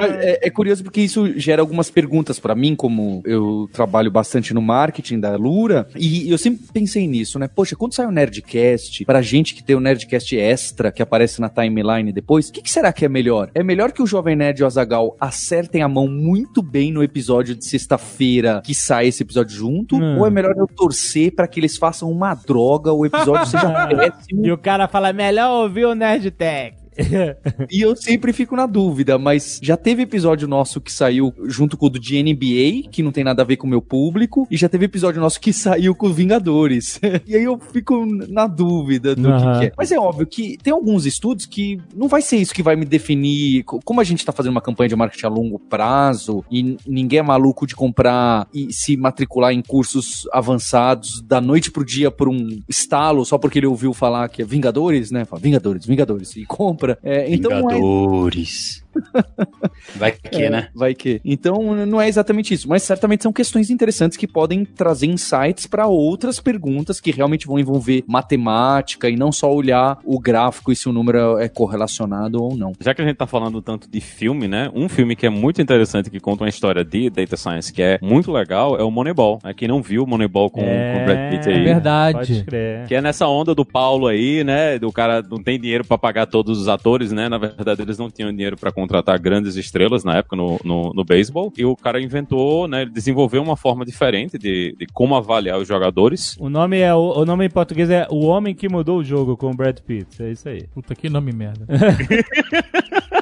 Mas é, é curioso porque isso gera algumas perguntas pra mim, como eu trabalho bastante no marketing da Lura, e eu sempre pensei nisso, né? Poxa, quando sai o Nerdcast, pra gente que tem o Nerdcast extra, que aparece na timeline depois, o que, que será que é melhor? É melhor que o Jovem Nerd e o Azagal acertem a mão muito bem no episódio de sexta-feira que sai esse episódio junto? Hum. Ou é melhor eu torcer pra que eles façam uma droga, o episódio seja péssimo E o cara fala, melhor ouvir o Nerd Tech. E eu sempre fico na dúvida, mas já teve episódio nosso que saiu junto com o do de NBA, que não tem nada a ver com o meu público, e já teve episódio nosso que saiu com os Vingadores. e aí eu fico na dúvida do Aham. que, que é. Mas é óbvio que tem alguns estudos que não vai ser isso que vai me definir. Co- Como a gente tá fazendo uma campanha de marketing a longo prazo e ninguém é maluco de comprar e se matricular em cursos avançados da noite pro dia por um estalo, só porque ele ouviu falar que é Vingadores, né? Fala, Vingadores, Vingadores, e compra. É, então é Vingadores. Vai que, é, né? Vai que. Então, não é exatamente isso, mas certamente são questões interessantes que podem trazer insights para outras perguntas que realmente vão envolver matemática e não só olhar o gráfico e se o número é correlacionado ou não. Já que a gente tá falando tanto de filme, né? Um filme que é muito interessante, que conta uma história de data science que é muito legal, é o Moneyball. É, quem não viu o Moneyball com, com o Brad Pitt aí. é verdade. Pode crer. Que é nessa onda do Paulo aí, né? Do cara não tem dinheiro pra pagar todos os atores, né? Na verdade, eles não tinham dinheiro pra contratar grandes estrelas na época no, no, no beisebol. E o cara inventou, né? Ele desenvolveu uma forma diferente de, de como avaliar os jogadores. O nome, é, o, o nome em português é O Homem que Mudou o Jogo com o Brad Pitt. É isso aí. Puta, que nome merda.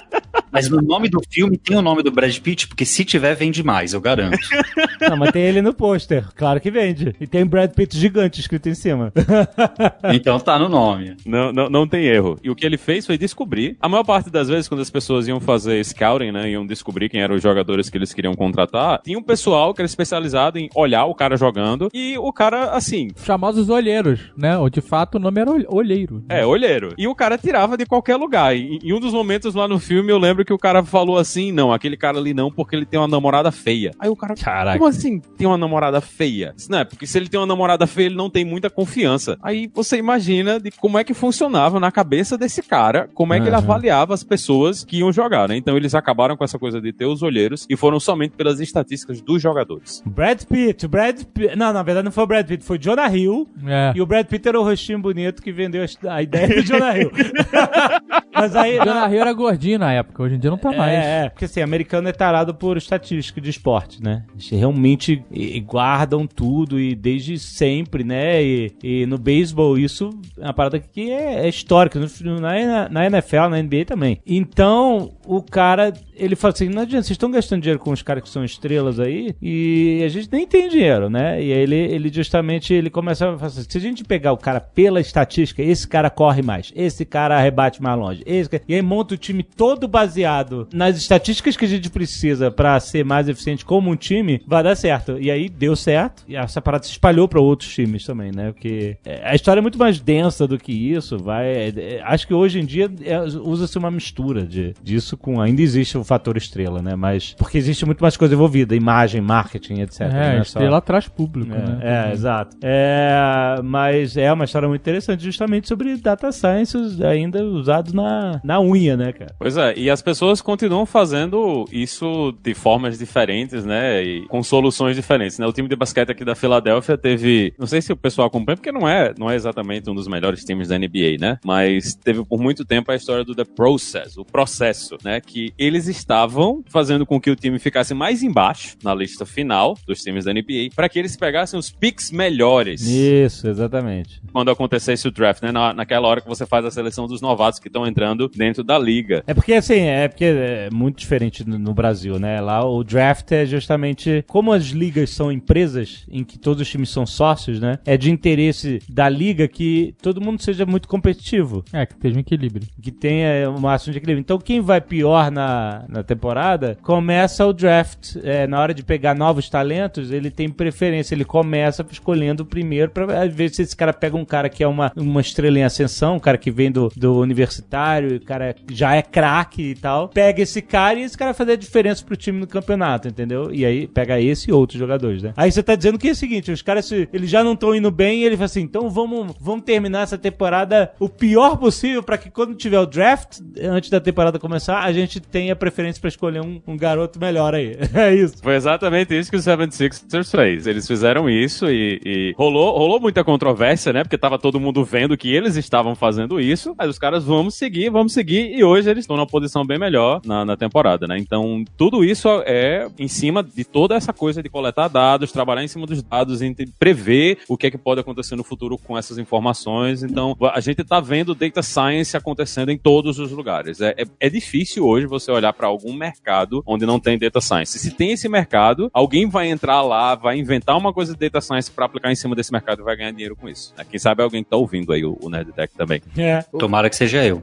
Mas no nome do filme tem o nome do Brad Pitt, porque se tiver, vende mais, eu garanto. Não, mas tem ele no pôster. Claro que vende. E tem Brad Pitt gigante escrito em cima. então tá no nome. Não, não, não tem erro. E o que ele fez foi descobrir. A maior parte das vezes, quando as pessoas iam fazer scouting, né? Iam descobrir quem eram os jogadores que eles queriam contratar, tinha um pessoal que era especializado em olhar o cara jogando. E o cara, assim, Os famosos olheiros, né? Ou de fato o nome era ol- olheiro. É, olheiro. E o cara tirava de qualquer lugar. E em um dos momentos lá no filme, eu lembro que o cara falou assim: não, aquele cara ali não, porque ele tem uma namorada feia. Aí o cara, Caraca. como assim tem uma namorada feia? Não, é porque se ele tem uma namorada feia, ele não tem muita confiança. Aí você imagina de como é que funcionava na cabeça desse cara, como é que ele Aham. avaliava as pessoas que iam jogar, né? Então eles acabaram com essa coisa de ter os olheiros e foram somente pelas estatísticas dos jogadores. Brad Pitt, o Brad Pitt. Não, na verdade não foi o Brad Pitt, foi Jonah Hill. É. E o Brad Pitt era o rostinho bonito que vendeu a- a ideia do Jonah Hill. Mas aí. O Jonah Hill era gordinho na época, hoje em dia não tá mais. É, é, porque assim, americano é tarado por estatística de esporte, né? Eles realmente guardam tudo e desde sempre, né? E, e no beisebol isso é uma parada que é, é histórica, no- na, na NFL, na NBA também. Então, o cara, ele fala assim, não adianta, vocês estão gastando dinheiro com os caras que são estrelas aí e a gente nem tem dinheiro, né? E aí ele, ele justamente, ele começa a falar assim, se a gente pegar o cara pela estatística, esse cara corre mais, esse cara arrebate mais longe, esse e aí monta o time todo baseado nas estatísticas que a gente precisa pra ser mais eficiente como um time, vai dar certo. E aí deu certo, e essa parada se espalhou pra outros times também, né? Porque é, a história é muito mais densa do que isso, vai... é, é, acho que hoje em dia é, usa-se uma mistura de, disso com... Ainda existe o fator estrela, né? Mas... Porque existe muito mais coisa envolvida, imagem, marketing, etc. É, só- estrela traz público, né? é, é, exato. É, mas é uma história muito interessante justamente sobre data science ainda usados na, na unha, né, cara? Pois é, e as pessoas continuam fazendo isso de formas diferentes, né? E com soluções diferentes, né? O time de basquete aqui da Filadélfia teve, não sei se o pessoal acompanha, porque não é, não é exatamente um dos melhores times da NBA, né? Mas teve por muito tempo a história do The Process, o processo, né? Que eles estavam fazendo com que o time ficasse mais embaixo na lista final dos times da NBA, para que eles pegassem os picks melhores Isso, exatamente. quando acontecesse o draft, né? Na, naquela hora que você faz a seleção dos novatos que estão entrando dentro da liga. É porque assim, é porque é muito diferente no, no Brasil, né? Lá o draft é justamente como as ligas são empresas em que todos os times são sócios, né? É de interesse da liga que todo mundo seja muito competitivo. É, que esteja um equilíbrio. que tenha o máximo de equilíbrio. Então, quem vai pior na, na temporada, começa o draft. É, na hora de pegar novos talentos, ele tem preferência. Ele começa escolhendo o primeiro para ver se esse cara pega um cara que é uma, uma estrela em ascensão, um cara que vem do, do universitário, o cara já é craque e tal. Pega esse cara e esse cara vai fazer a diferença pro time no campeonato, entendeu? E aí pega esse e outros jogadores, né? Aí você tá dizendo que é o seguinte, os caras eles já não estão indo bem e ele fala assim, então vamos, vamos terminar essa temporada o pior possível para que quando tiver o draft, antes da temporada começar, a gente tenha preferência para escolher um, um garoto melhor aí. É isso. Foi exatamente isso que o 76ers fez. Eles fizeram isso e, e rolou, rolou muita controvérsia, né? Porque tava todo mundo vendo que eles estavam fazendo isso. Mas os caras, vamos seguir, vamos seguir. E hoje eles estão numa posição bem melhor na, na temporada, né? Então, tudo isso é em cima de toda essa coisa de coletar dados, trabalhar em cima dos dados, e prever o que é que pode acontecer no futuro com essas informações. Então, a gente tá vendo data science acontecendo em todos os lugares. É, é, é difícil hoje você olhar para algum mercado onde não tem data science. Se tem esse mercado, alguém vai entrar lá, vai inventar uma coisa de data science para aplicar em cima desse mercado e vai ganhar dinheiro com isso. né? Quem sabe alguém que tá ouvindo aí o, o Nerd Tech também. É. Tomara que seja eu.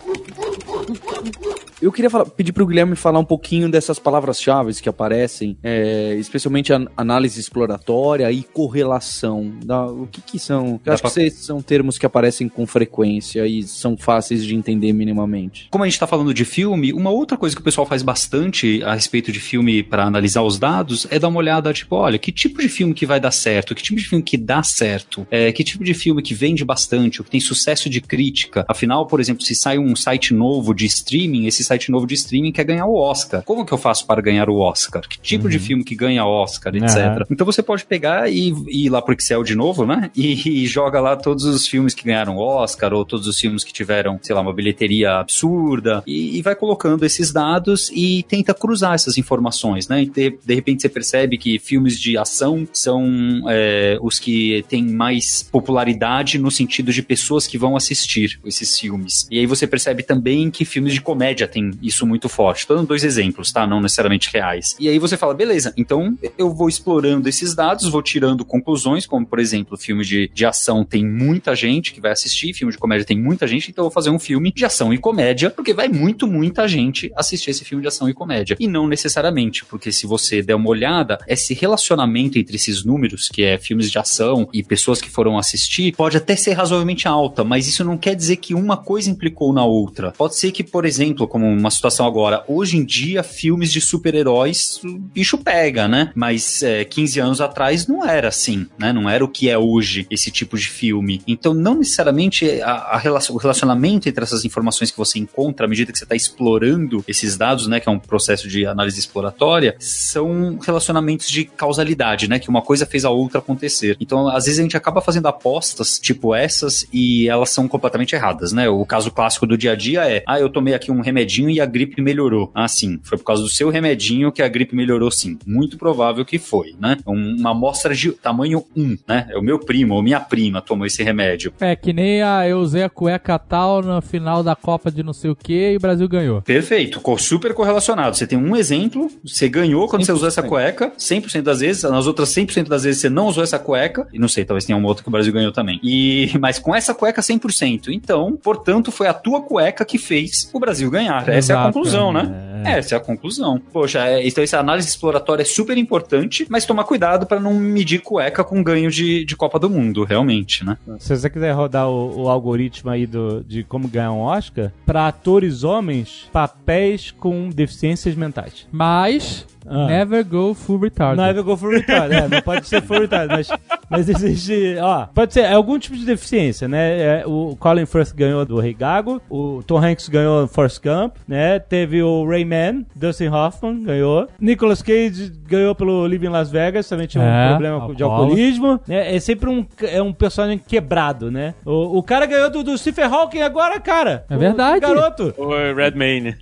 Eu queria falar- pedir pro Guilherme falar um pouquinho dessas palavras-chave que aparecem, é, especialmente a análise exploratória e correlação. Da- o que que são? Eu acho pra- que esses são termos que aparecem com frequência e são fáceis de entender minimamente. Como a gente tá falando de filme, uma outra coisa que o pessoal faz bastante a respeito de filme para analisar os dados é dar uma olhada, tipo, olha, que tipo de filme que vai dar certo, que tipo de filme que dá certo, é, que tipo de filme que vende bastante, o que tem sucesso de crítica. Afinal, por exemplo, se sai um site novo de streaming, esse site novo de streaming quer ganhar o Oscar. Como que eu faço para ganhar o Oscar? Que tipo de filme que ganha Oscar, etc. Aham. Então você pode pegar e, e ir lá pro Excel de novo, né? E, e joga lá todos os filmes que ganharam Oscar ou todos os filmes que tiveram, sei lá, uma bilheteria absurda e, e vai colocando esses dados e tenta cruzar essas informações, né? E de, de repente você percebe que filmes de ação são é, os que têm mais popularidade no sentido de pessoas que vão assistir esses filmes. E aí você percebe também que filmes de comédia têm isso muito forte. Tô dando dois exemplos, tá? Não necessariamente reais. E aí você fala, beleza, então eu vou explorando esses dados, vou tirando conclusões, como por exemplo, filme de, de ação tem muita gente que vai assistir, filme de comédia tem muita gente, então eu vou fazer um filme de ação e comédia, porque vai muito, muita gente assistir esse filme de ação e comédia. E não necessariamente, porque se você der uma olhada, esse relacionamento entre esses números, que é filmes de ação e pessoas que foram assistir, pode até ser razoavelmente alta, mas isso não quer dizer que uma coisa implicou na outra. Pode ser que, por exemplo, como uma situação agora. Hoje em dia, filmes de super-heróis, o bicho pega, né? Mas é, 15 anos atrás não era assim, né? Não era o que é hoje esse tipo de filme. Então, não necessariamente a, a relacion, o relacionamento entre essas informações que você encontra à medida que você está explorando esses dados, né? Que é um processo de análise exploratória, são relacionamentos de causalidade, né? Que uma coisa fez a outra acontecer. Então, às vezes a gente acaba fazendo apostas tipo essas e elas são completamente erradas, né? O caso clássico do dia a dia é: ah, eu tomei aqui um remedinho e a gripe melhorou. Ah, sim, foi por causa do seu remedinho que a gripe melhorou, sim. Muito provável que foi, né? Uma amostra de tamanho 1, né? É o meu primo ou minha prima tomou esse remédio. É que nem a eu usei a cueca tal no final da Copa de não sei o que e o Brasil ganhou. Perfeito, super correlacionado. Você tem um exemplo, você ganhou quando 100%. você usou essa cueca, 100% das vezes, nas outras 100% das vezes você não usou essa cueca, e não sei, talvez tenha uma outra que o Brasil ganhou também. E mas com essa cueca 100%. Então, portanto, foi a tua cueca que fez o Brasil ganhar. Exato, essa é a conclusão, né? É. Essa é a conclusão. Poxa, é, então essa análise exploratória é super importante, mas tomar cuidado para não medir cueca com ganho de, de Copa do Mundo, realmente, né? Se você quiser rodar o, o algoritmo aí do, de como ganhar um Oscar, para atores homens, papéis com deficiências mentais. Mas ah. Never go full retard. Never go full retard, é, não pode ser full retard, mas, mas existe, ó, pode ser algum tipo de deficiência, né? É, o Colin Firth ganhou do Rei Gago, o Tom Hanks ganhou Force Gump, né? Teve o Rayman, Dustin Hoffman ganhou, Nicolas Cage ganhou pelo Living Las Vegas, também tinha um é, problema de alcoolismo, né? É sempre um, é um personagem quebrado, né? O, o cara ganhou do, do Stephen Hawking agora, cara. É verdade. O garoto. O Redmayne.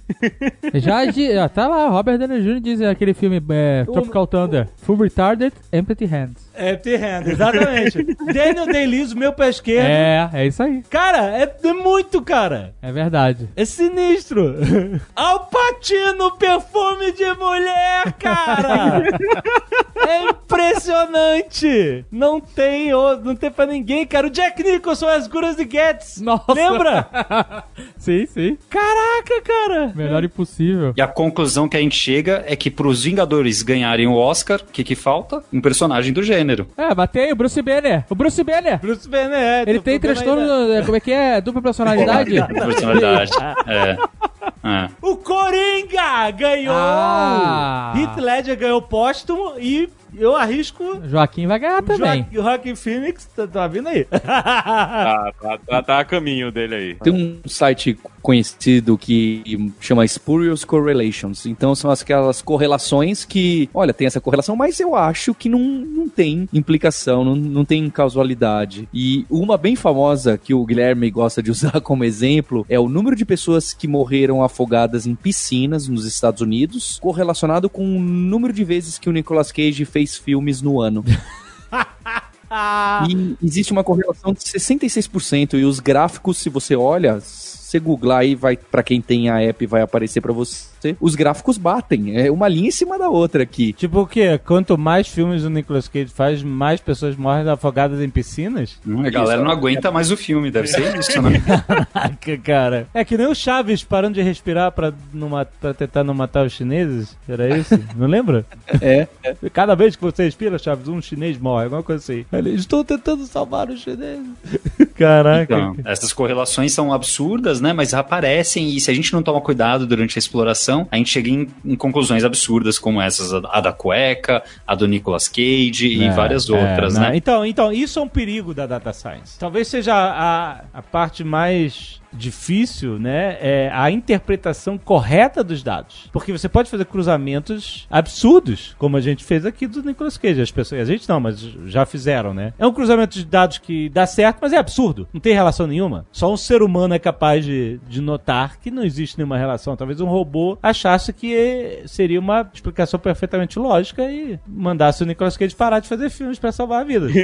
Já, já tá lá, Robert Downey Jr. diz aquele filme é, Tropical Thunder, Full Retarded, Empty Hands. Empty Hands, exatamente. Daniel Day-Lewis, meu pé esquerdo. É, é isso aí. Cara, é, é muito, cara. É verdade. É sinistro. Alpatino, perfume de mulher, cara. é impressionante. Não tem, não tem pra ninguém, cara. O Jack Nicholson, as curas de Getz. Nossa. Lembra? sim, sim. Caraca, cara. Melhor impossível. E a conclusão que a gente chega é que pros Vingadores ganharem o Oscar, o que que falta? Um personagem do gênero. É, batei o Bruce Banner. O Bruce Banner. Bruce Banner, é. Ele tem transtorno, é, como é que é? Dupla personalidade? Dupla personalidade, é. É. O Coringa ganhou! Ah. Heath Ledger ganhou póstumo e eu arrisco. Joaquim vai ganhar também. O Joaquim Phoenix tá, tá vindo aí. tá, tá, tá, tá, a caminho dele aí. Tem um site conhecido que chama Spurious Correlations. Então são aquelas correlações que, olha, tem essa correlação, mas eu acho que não, não tem implicação, não, não tem causalidade. E uma bem famosa que o Guilherme gosta de usar como exemplo é o número de pessoas que morreram afogadas em piscinas nos Estados Unidos, correlacionado com o número de vezes que o Nicolas Cage fez filmes no ano. e existe uma correlação de 66% e os gráficos, se você olha, você googlar aí, vai para quem tem a app, vai aparecer para você. Os gráficos batem, é uma linha em cima da outra aqui. Tipo o quê? Quanto mais filmes o Nicolas Cage faz, mais pessoas morrem afogadas em piscinas? Hum, a galera não aguenta mais o filme, deve ser isso, né? Caraca, cara. É que nem o Chaves parando de respirar pra, numa, pra tentar não matar os chineses. Era isso? Não lembra? É, é. Cada vez que você respira, Chaves, um chinês morre, alguma coisa assim. Ele, Estou tentando salvar os chineses. Caraca. Então, essas correlações são absurdas, né? Mas aparecem e se a gente não toma cuidado durante a exploração, a gente chega em, em conclusões absurdas como essas, a, a, da cueca, a do Nicolas Cage é, e várias outras, é, né? Então, então, isso é um perigo da data science. Talvez seja a, a parte mais difícil, né, é a interpretação correta dos dados. Porque você pode fazer cruzamentos absurdos, como a gente fez aqui do Nicolas Cage. As pessoas, a gente não, mas já fizeram, né? É um cruzamento de dados que dá certo, mas é absurdo. Não tem relação nenhuma. Só um ser humano é capaz de, de notar que não existe nenhuma relação. Talvez um robô achasse que seria uma explicação perfeitamente lógica e mandasse o Nicolas Cage parar de fazer filmes para salvar a vida.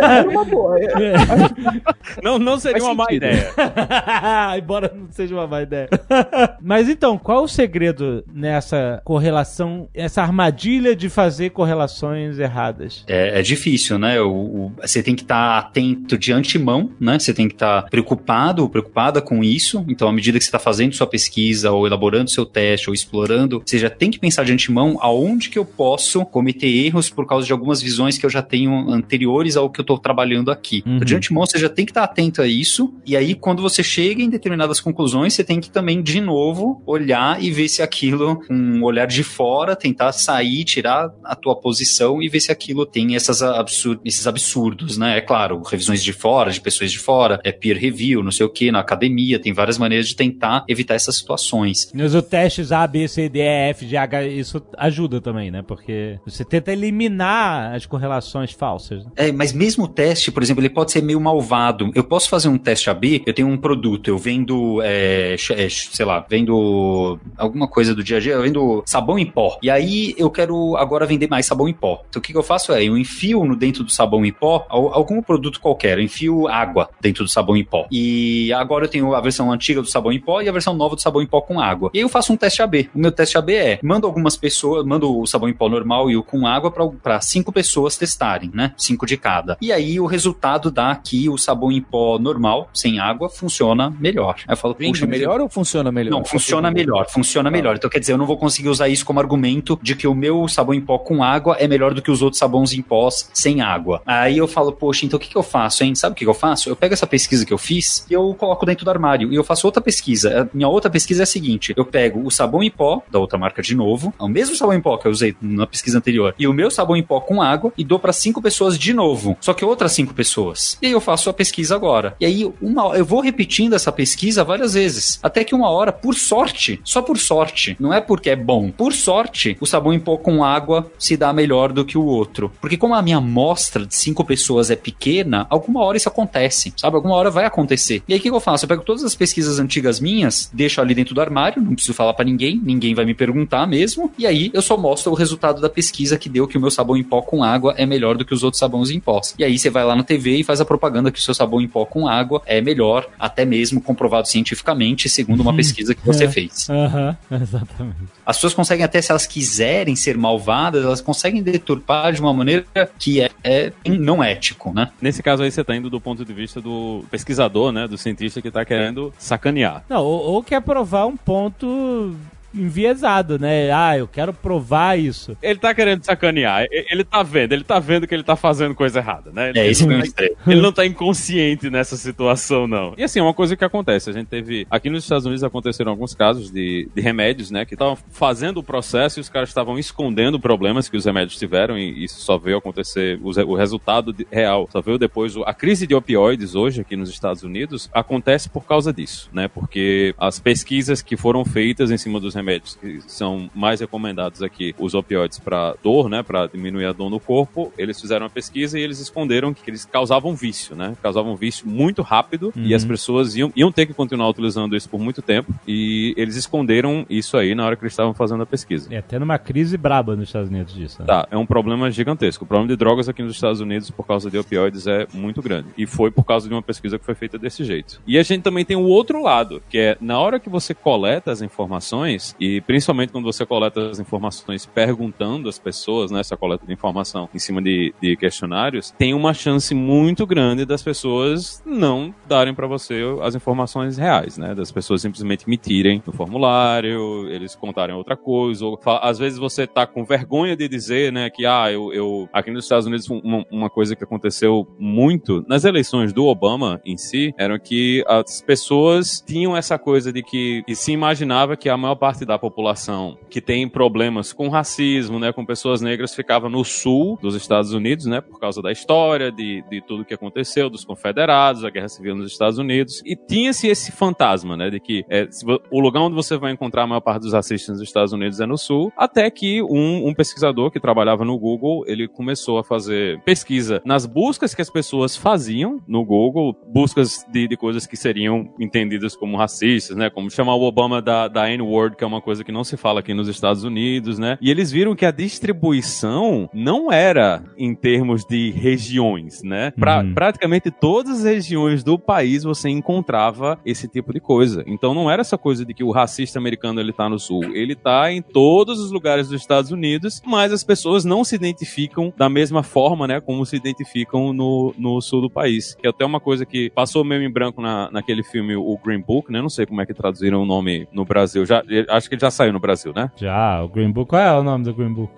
É uma boa. É. Não, não seria Faz uma sentido. má ideia. Embora não seja uma má ideia. Mas então, qual o segredo nessa correlação, essa armadilha de fazer correlações erradas? É, é difícil, né? O, o, você tem que estar tá atento de antemão, né? Você tem que estar tá preocupado ou preocupada com isso. Então, à medida que você está fazendo sua pesquisa, ou elaborando seu teste, ou explorando, você já tem que pensar de antemão aonde que eu posso cometer erros por causa de algumas visões que eu já tenho anteriores ao que eu estou trabalhando aqui. Uhum. Então, de antemão, você já tem que estar tá atento a isso. E aí, quando você chega chega em determinadas conclusões, você tem que também, de novo, olhar e ver se aquilo, com um olhar de fora, tentar sair, tirar a tua posição e ver se aquilo tem essas absur esses absurdos, né? É claro, revisões de fora, de pessoas de fora, é peer review, não sei o que, na academia, tem várias maneiras de tentar evitar essas situações. Mas o testes A, B, C, D, E, F, G, H, isso ajuda também, né? Porque você tenta eliminar as correlações falsas. né? É, mas mesmo o teste, por exemplo, ele pode ser meio malvado. Eu posso fazer um teste AB, eu tenho um produto, eu vendo, é, é, sei lá, vendo alguma coisa do dia a dia, eu vendo sabão em pó. E aí eu quero agora vender mais sabão em pó. Então o que, que eu faço é, eu enfio no dentro do sabão em pó al- algum produto qualquer, eu enfio água dentro do sabão em pó. E agora eu tenho a versão antiga do sabão em pó e a versão nova do sabão em pó com água. E aí eu faço um teste AB. O meu teste AB é, mando algumas pessoas, mando o sabão em pó normal e o com água para cinco pessoas testarem, né? Cinco de cada. E aí o resultado dá que o sabão em pó normal, sem água, funciona melhor. Aí eu falo, Vende eu- melhor ou funciona melhor? não, funciona melhor, funciona melhor. Então quer dizer, eu não vou conseguir usar isso como argumento de que o meu sabão em pó com água é melhor do que os outros sabões em pós sem água. Aí eu falo, poxa, então o que, que eu faço, hein? Sabe o que, que eu faço? Eu pego essa pesquisa que eu fiz e eu coloco dentro do armário e eu faço outra pesquisa. A minha outra pesquisa é a seguinte: eu pego o sabão em pó da outra marca de novo, é o mesmo sabão em pó que eu usei na pesquisa anterior, e o meu sabão em pó com água e dou para cinco pessoas de novo. Só que outras cinco pessoas. E aí eu faço a pesquisa agora. E aí uma, eu vou repetindo essa pesquisa várias vezes. Até que uma hora, por sorte, só por sorte, não é porque é bom, por sorte, o sabão em pó com água se dá melhor do que o outro. Porque como a minha amostra de cinco pessoas é pequena, alguma hora isso acontece, sabe? Alguma hora vai acontecer. E aí o que eu faço? Eu pego todas as pesquisas antigas minhas, deixo ali dentro do armário, não preciso falar pra ninguém, ninguém vai me perguntar mesmo, e aí eu só mostro o resultado da pesquisa que deu que o meu sabão em pó com água é melhor do que os outros sabões em pó. E aí você vai lá na TV e faz a propaganda que o seu sabão em pó com água é melhor, até mesmo comprovado cientificamente, segundo uma pesquisa que você É. fez. Aham, exatamente. As pessoas conseguem até, se elas quiserem ser malvadas, elas conseguem deturpar de uma maneira que é, é não ético, né? Nesse caso aí você tá indo do ponto de vista do pesquisador, né? Do cientista que tá querendo sacanear. Não, ou, ou quer provar um ponto enviesado, né? Ah, eu quero provar isso. Ele tá querendo sacanear. Ele tá vendo, ele tá vendo que ele tá fazendo coisa errada, né? Ele, É, um ele, extremo. ele não tá inconsciente nessa situação, não. E assim, é uma coisa que acontece. A gente teve. Aqui nos Estados Unidos aconteceram alguns casos de, de remédios, né? Que estavam fazendo o processo e os caras estavam escondendo problemas que os remédios tiveram, e isso só veio acontecer, o, o resultado de- real só veio depois. O- A crise de opioides hoje aqui nos Estados Unidos acontece por causa disso, né? Porque as pesquisas que foram feitas em cima dos remédios que são mais recomendados aqui, os opioides para dor, né? Para diminuir a dor no corpo, eles fizeram uma pesquisa e eles esconderam que eles causavam vício, né? Causavam vício muito rápido e as pessoas iam, iam ter que continuar utilizando isso por muito tempo e eles esconderam isso aí na hora que eles estavam fazendo a pesquisa. É até numa crise braba nos Estados Unidos disso. né? Tá, é um problema gigantesco. O problema de drogas aqui nos Estados Unidos por causa de opioides é muito grande. E foi por causa de uma pesquisa que foi feita desse jeito. E a gente também tem o outro lado, que é na hora que você coleta as informações, e principalmente quando você coleta as informações perguntando às pessoas, né, essa coleta de informação em cima de, de questionários, tem uma chance muito grande das pessoas não darem para você as informações reais, né? Das pessoas simplesmente mentirem no formulário, eles contarem outra coisa, ou fa- às vezes você tá com vergonha de dizer, né, que ah, eu, eu aqui nos Estados Unidos uma, uma coisa que aconteceu muito nas eleições do Obama em si era que as pessoas tinham essa coisa de que, que se imaginava que a maior parte da população que tem problemas com racismo, né, com pessoas negras ficava no sul dos Estados Unidos, né, por causa da história, de, de tudo que aconteceu, dos confederados, a guerra civil nos Estados Unidos, e tinha-se esse fantasma, né, de que é, o lugar onde você vai encontrar a maior parte dos racistas nos Estados Unidos é no sul, até que um, um pesquisador que trabalhava no Google, ele começou a fazer pesquisa nas buscas que as pessoas faziam no Google, buscas de, de coisas que seriam entendidas como racistas, né, como chamar o Obama da, da N-word, que é uma coisa que não se fala aqui nos Estados Unidos, né, e eles viram que a distribuição não era em termos de regiões, né, pra, Uhum. praticamente todas as regiões do país você encontrava esse tipo de coisa. Então não era essa coisa de que o racista americano ele tá no sul, ele tá em todos os lugares dos Estados Unidos, mas as pessoas não se identificam da mesma forma, né, como se identificam no, no sul do país. Que é até uma coisa que passou meio em branco na, naquele filme o Green Book, né? Não sei como é que traduziram o nome no Brasil. Já acho que ele já saiu no Brasil, né? Já, o Green Book. Qual é o nome do Green Book?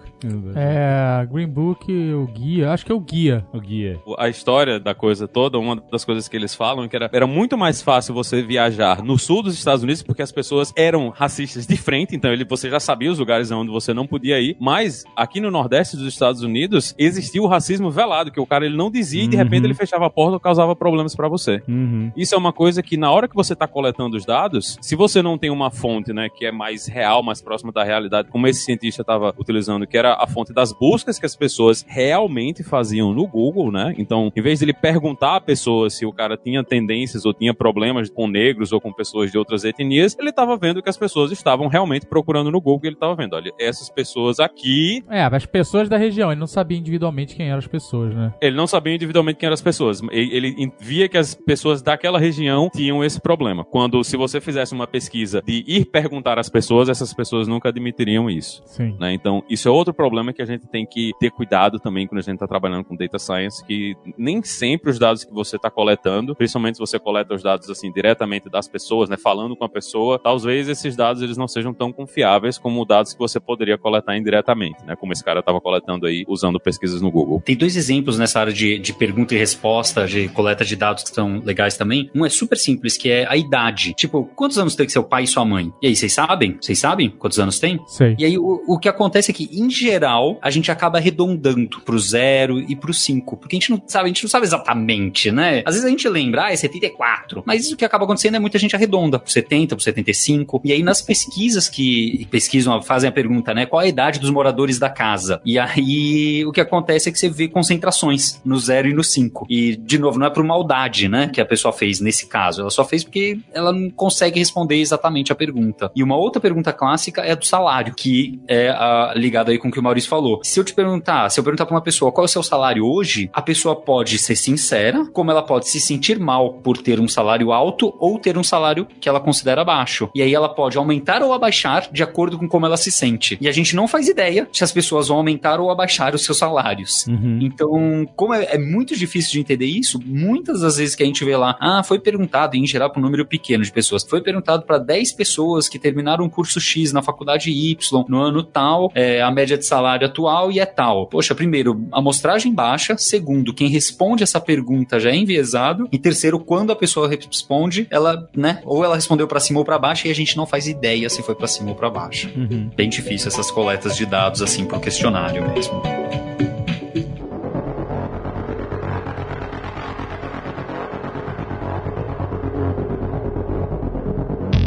É, Green Book, o guia, acho que é o guia. O guia. A história da coisa toda, uma das coisas que eles falam é que era, era muito mais fácil você viajar no sul dos Estados Unidos porque as pessoas eram racistas de frente, então ele, você já sabia os lugares onde você não podia ir, mas aqui no nordeste dos Estados Unidos existia o racismo velado, que o cara ele não dizia e de Uhum. repente ele fechava a porta e causava problemas pra você. Uhum. Isso é uma coisa que na hora que você está coletando os dados, se você não tem uma fonte, né, que é mais real, mais próxima da realidade, como esse cientista estava utilizando, que era a fonte das buscas que as pessoas realmente faziam no Google, né? Então, em vez de ele perguntar à pessoa se o cara tinha tendências ou tinha problemas com negros ou com pessoas de outras etnias, ele estava vendo que as pessoas estavam realmente procurando no Google e ele estava vendo, olha, essas pessoas aqui É, as pessoas da região, ele não sabia individualmente quem eram as pessoas, né? Ele não sabia individualmente quem eram as pessoas. Ele via que as pessoas daquela região tinham esse problema. Quando, se você fizesse uma pesquisa de ir perguntar às pessoas, essas pessoas nunca admitiriam isso. Sim. né? Então, isso é outro problema que a gente tem que ter cuidado também quando a gente está trabalhando com data science, que nem sempre os dados que você está coletando, principalmente se você coleta os dados assim diretamente das pessoas, né, falando com a pessoa, talvez esses dados eles não sejam tão confiáveis como dados que você poderia coletar indiretamente, né, como esse cara estava coletando aí usando pesquisas no Google. Tem dois exemplos nessa área de, de pergunta e resposta, de coleta de dados que são legais também. Um é super simples, que é a idade. Tipo, quantos anos tem que seu pai e sua mãe? E aí, vocês sabem? Vocês sabem quantos anos tem? Sei. E aí, o, o que acontece é que, em geral, a gente acaba arredondando pro zero e pro cinco. Porque a gente não sabe, a gente não sabe exatamente, né? Às vezes a gente lembra, ah, é 74. Mas o que acaba acontecendo é muita gente arredonda pro 70, pro 75. E aí, nas pesquisas que pesquisam, fazem a pergunta, né? Qual a idade dos moradores da casa? E aí, o que acontece é que você vê concentrações no zero e no cinco. E, de novo, não é por maldade, né? Que a pessoa fez nesse caso. Ela só fez porque ela não consegue responder exatamente a pergunta. E uma outra pergunta clássica é a do salário, que é a, ligada aí com o que o Maurício falou. Se eu te perguntar, se eu perguntar pra uma pessoa qual é o seu salário hoje, a pessoa pode ser sincera, como ela pode se sentir mal por ter um salário alto ou ter um salário que ela considera baixo. E aí ela pode aumentar ou abaixar de acordo com como ela se sente. E a gente não faz ideia se as pessoas vão aumentar ou abaixar os seus salários. Uhum. Então, como é, é muito difícil de entender isso, muitas das vezes que a gente vê lá, ah, foi perguntado, e em geral para um número pequeno de pessoas, foi perguntado para 10 pessoas que terminaram um curso X na faculdade Y, no ano tal, é, a média de salário atual e é tal. Poxa, primeiro, amostragem baixa. Segundo, quem responde essa pergunta já é enviesado. E terceiro, quando a pessoa responde, ela, né, ou ela respondeu para cima ou para baixo e a gente não faz ideia se foi para cima ou para baixo. Uhum. Bem difícil essas coletas de dados assim pro questionário mesmo.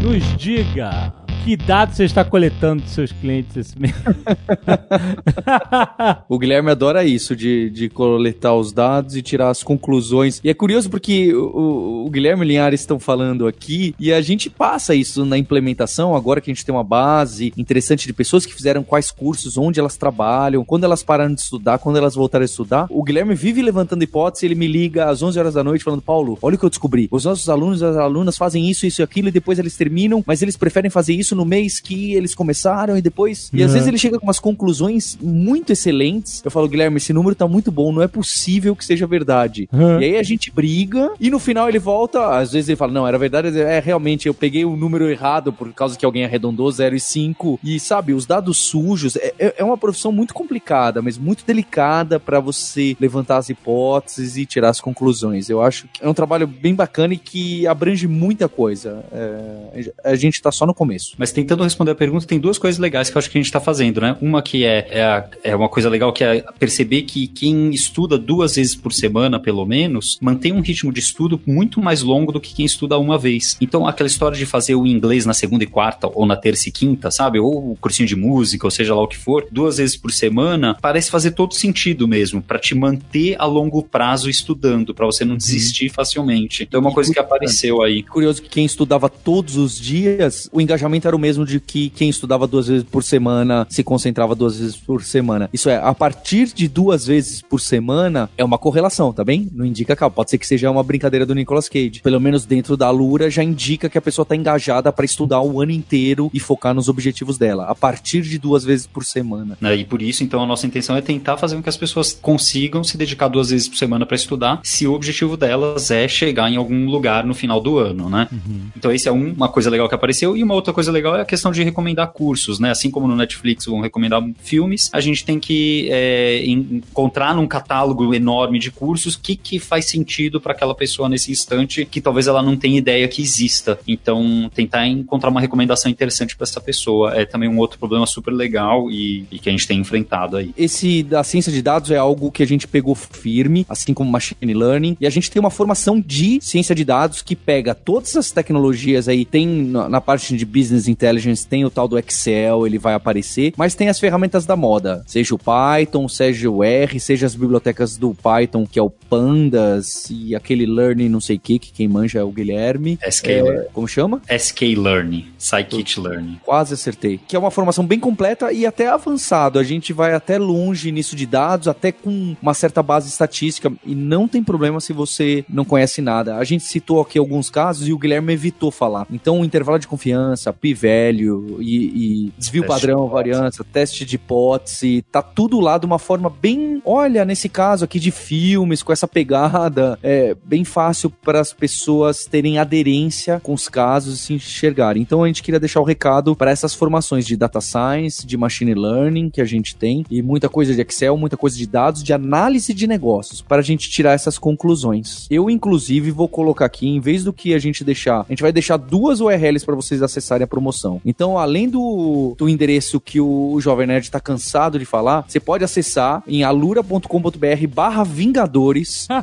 Nos diga que dados você está coletando dos seus clientes esse mês. O Guilherme adora isso, de, de coletar os dados e tirar as conclusões. E é curioso porque o- o Guilherme e o Linhares estão falando aqui e a gente passa isso na implementação, agora que a gente tem uma base interessante de pessoas que fizeram quais cursos, onde elas trabalham, quando elas pararam de estudar, quando elas voltaram a estudar. O Guilherme vive levantando hipótese, ele me liga às 11 horas da noite falando, Paulo, olha o que eu descobri. Os nossos alunos e as alunas fazem isso, isso e aquilo e depois eles terminam, mas eles preferem fazer isso no mês que eles começaram e depois... E às Uhum. vezes ele chega com umas conclusões muito excelentes. Eu falo, Guilherme, esse número tá muito bom, não é possível que seja verdade. Uhum. E aí a gente briga e no final ele volta, às vezes ele fala, não, era verdade, é realmente, eu peguei o número errado por causa que alguém arredondou 0 e 5. E sabe, os dados sujos, é, é- é uma profissão muito complicada, mas muito delicada para você levantar as hipóteses e tirar as conclusões. Eu acho que é um trabalho bem bacana e que abrange muita coisa. É, a gente tá só no começo. Mas tentando responder a pergunta, tem duas coisas legais que eu acho que a gente tá fazendo, né? Uma que é, é, a- é uma coisa legal que é perceber que quem estuda duas vezes por semana, pelo menos, mantém um ritmo de estudo muito mais longo do que quem estuda uma vez. Então, aquela história de fazer o inglês na segunda e quarta, ou na terça e quinta, sabe? Ou o cursinho de música, ou seja lá o que for, duas vezes por semana, parece fazer todo sentido mesmo, pra te manter a longo prazo estudando, pra você não desistir facilmente. Então, é uma E coisa que apareceu aí. Curioso que quem estudava todos os dias, o engajamento era o mesmo de que quem estudava duas vezes por semana se concentrava duas vezes por semana. Isso é, a partir de duas vezes por semana é uma correlação, tá bem? Não indica que pode ser que seja uma brincadeira do Nicolas Cage. Pelo menos dentro da Lura já indica que a pessoa tá engajada pra estudar o ano inteiro e focar nos objetivos dela. A partir de duas vezes por semana. né? E por isso, então, a nossa intenção é tentar fazer com que as pessoas consigam se dedicar duas vezes por semana para estudar, se o objetivo delas é chegar em algum lugar no final do ano, né? Então, esse é um- uma coisa legal que apareceu. E uma outra coisa legal legal é a questão de recomendar cursos, né? Assim como no Netflix vão recomendar filmes, a gente tem que é, encontrar num catálogo enorme de cursos o que, que faz sentido para aquela pessoa nesse instante que talvez ela não tenha ideia que exista. Então, tentar encontrar uma recomendação interessante para essa pessoa é também um outro problema super legal e, e, que a gente tem enfrentado aí. Esse da ciência de dados é algo que a gente pegou firme, assim como machine learning, e a gente tem uma formação de ciência de dados que pega todas as tecnologias aí, tem na parte de business intelligence, tem o tal do Excel, ele vai aparecer, mas tem as ferramentas da moda, seja o Python, seja o R, seja as bibliotecas do Python, que é o Pandas e aquele Learning não sei o que, que quem manja é o Guilherme. SK é, Como chama? SK Learning, Scikit Learning. Quase acertei. Que é uma formação bem completa e até avançado. A gente vai até longe nisso de dados, até com uma certa base estatística e não tem problema se você não conhece nada. A gente citou aqui alguns casos e o Guilherme evitou falar. Então, o intervalo de confiança, p-value e, e desvio teste padrão, de variância, teste de hipótese, tá tudo lá de uma forma bem, olha, nesse caso aqui de filmes, com essa pegada, é bem fácil para as pessoas terem aderência com os casos e se enxergarem. Então a gente queria deixar o recado para essas formações de data science, de machine learning que a gente tem e muita coisa de Excel, muita coisa de dados, de análise de negócios, para a gente tirar essas conclusões. Eu inclusive vou colocar aqui, em vez do que a gente deixar, a gente vai deixar duas URLs para vocês acessarem a promoção. Então, além do, do endereço que o, o Jovem Nerd está cansado de falar, você pode acessar em alura.com.br barra Vingadores.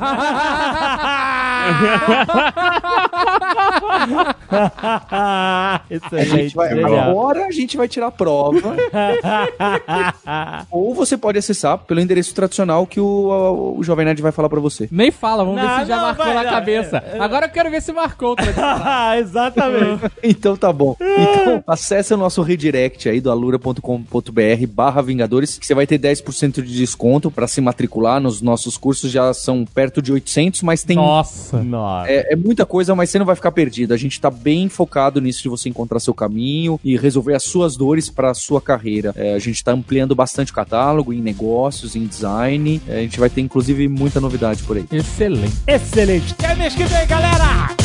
Excelente. Vai, agora a gente vai tirar a prova. Ou você pode acessar pelo endereço tradicional que o, o Jovem Nerd vai falar pra você. Nem fala, vamos não, ver se já marcou vai, na não, cabeça. É, é. Agora eu quero ver se marcou. Exatamente. então tá bom. Então acesse o nosso redirect aí do alura.com.br barra Vingadores que você vai ter 10% de desconto pra se matricular nos nossos cursos. Já são perto de 800, mas tem... Nossa! Nossa. É, é muita coisa, mas você não vai ficar perdido. A gente tá bem focado nisso de você encontrar seu caminho e resolver as suas dores para a sua carreira. É, a gente está ampliando bastante o catálogo em negócios, em design. É, a gente vai ter inclusive muita novidade por aí. Excelente. Excelente. Até mês que vem, galera!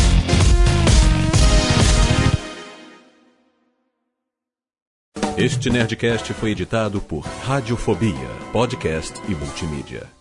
Este Nerdcast foi editado por Radiofobia, podcast e multimídia.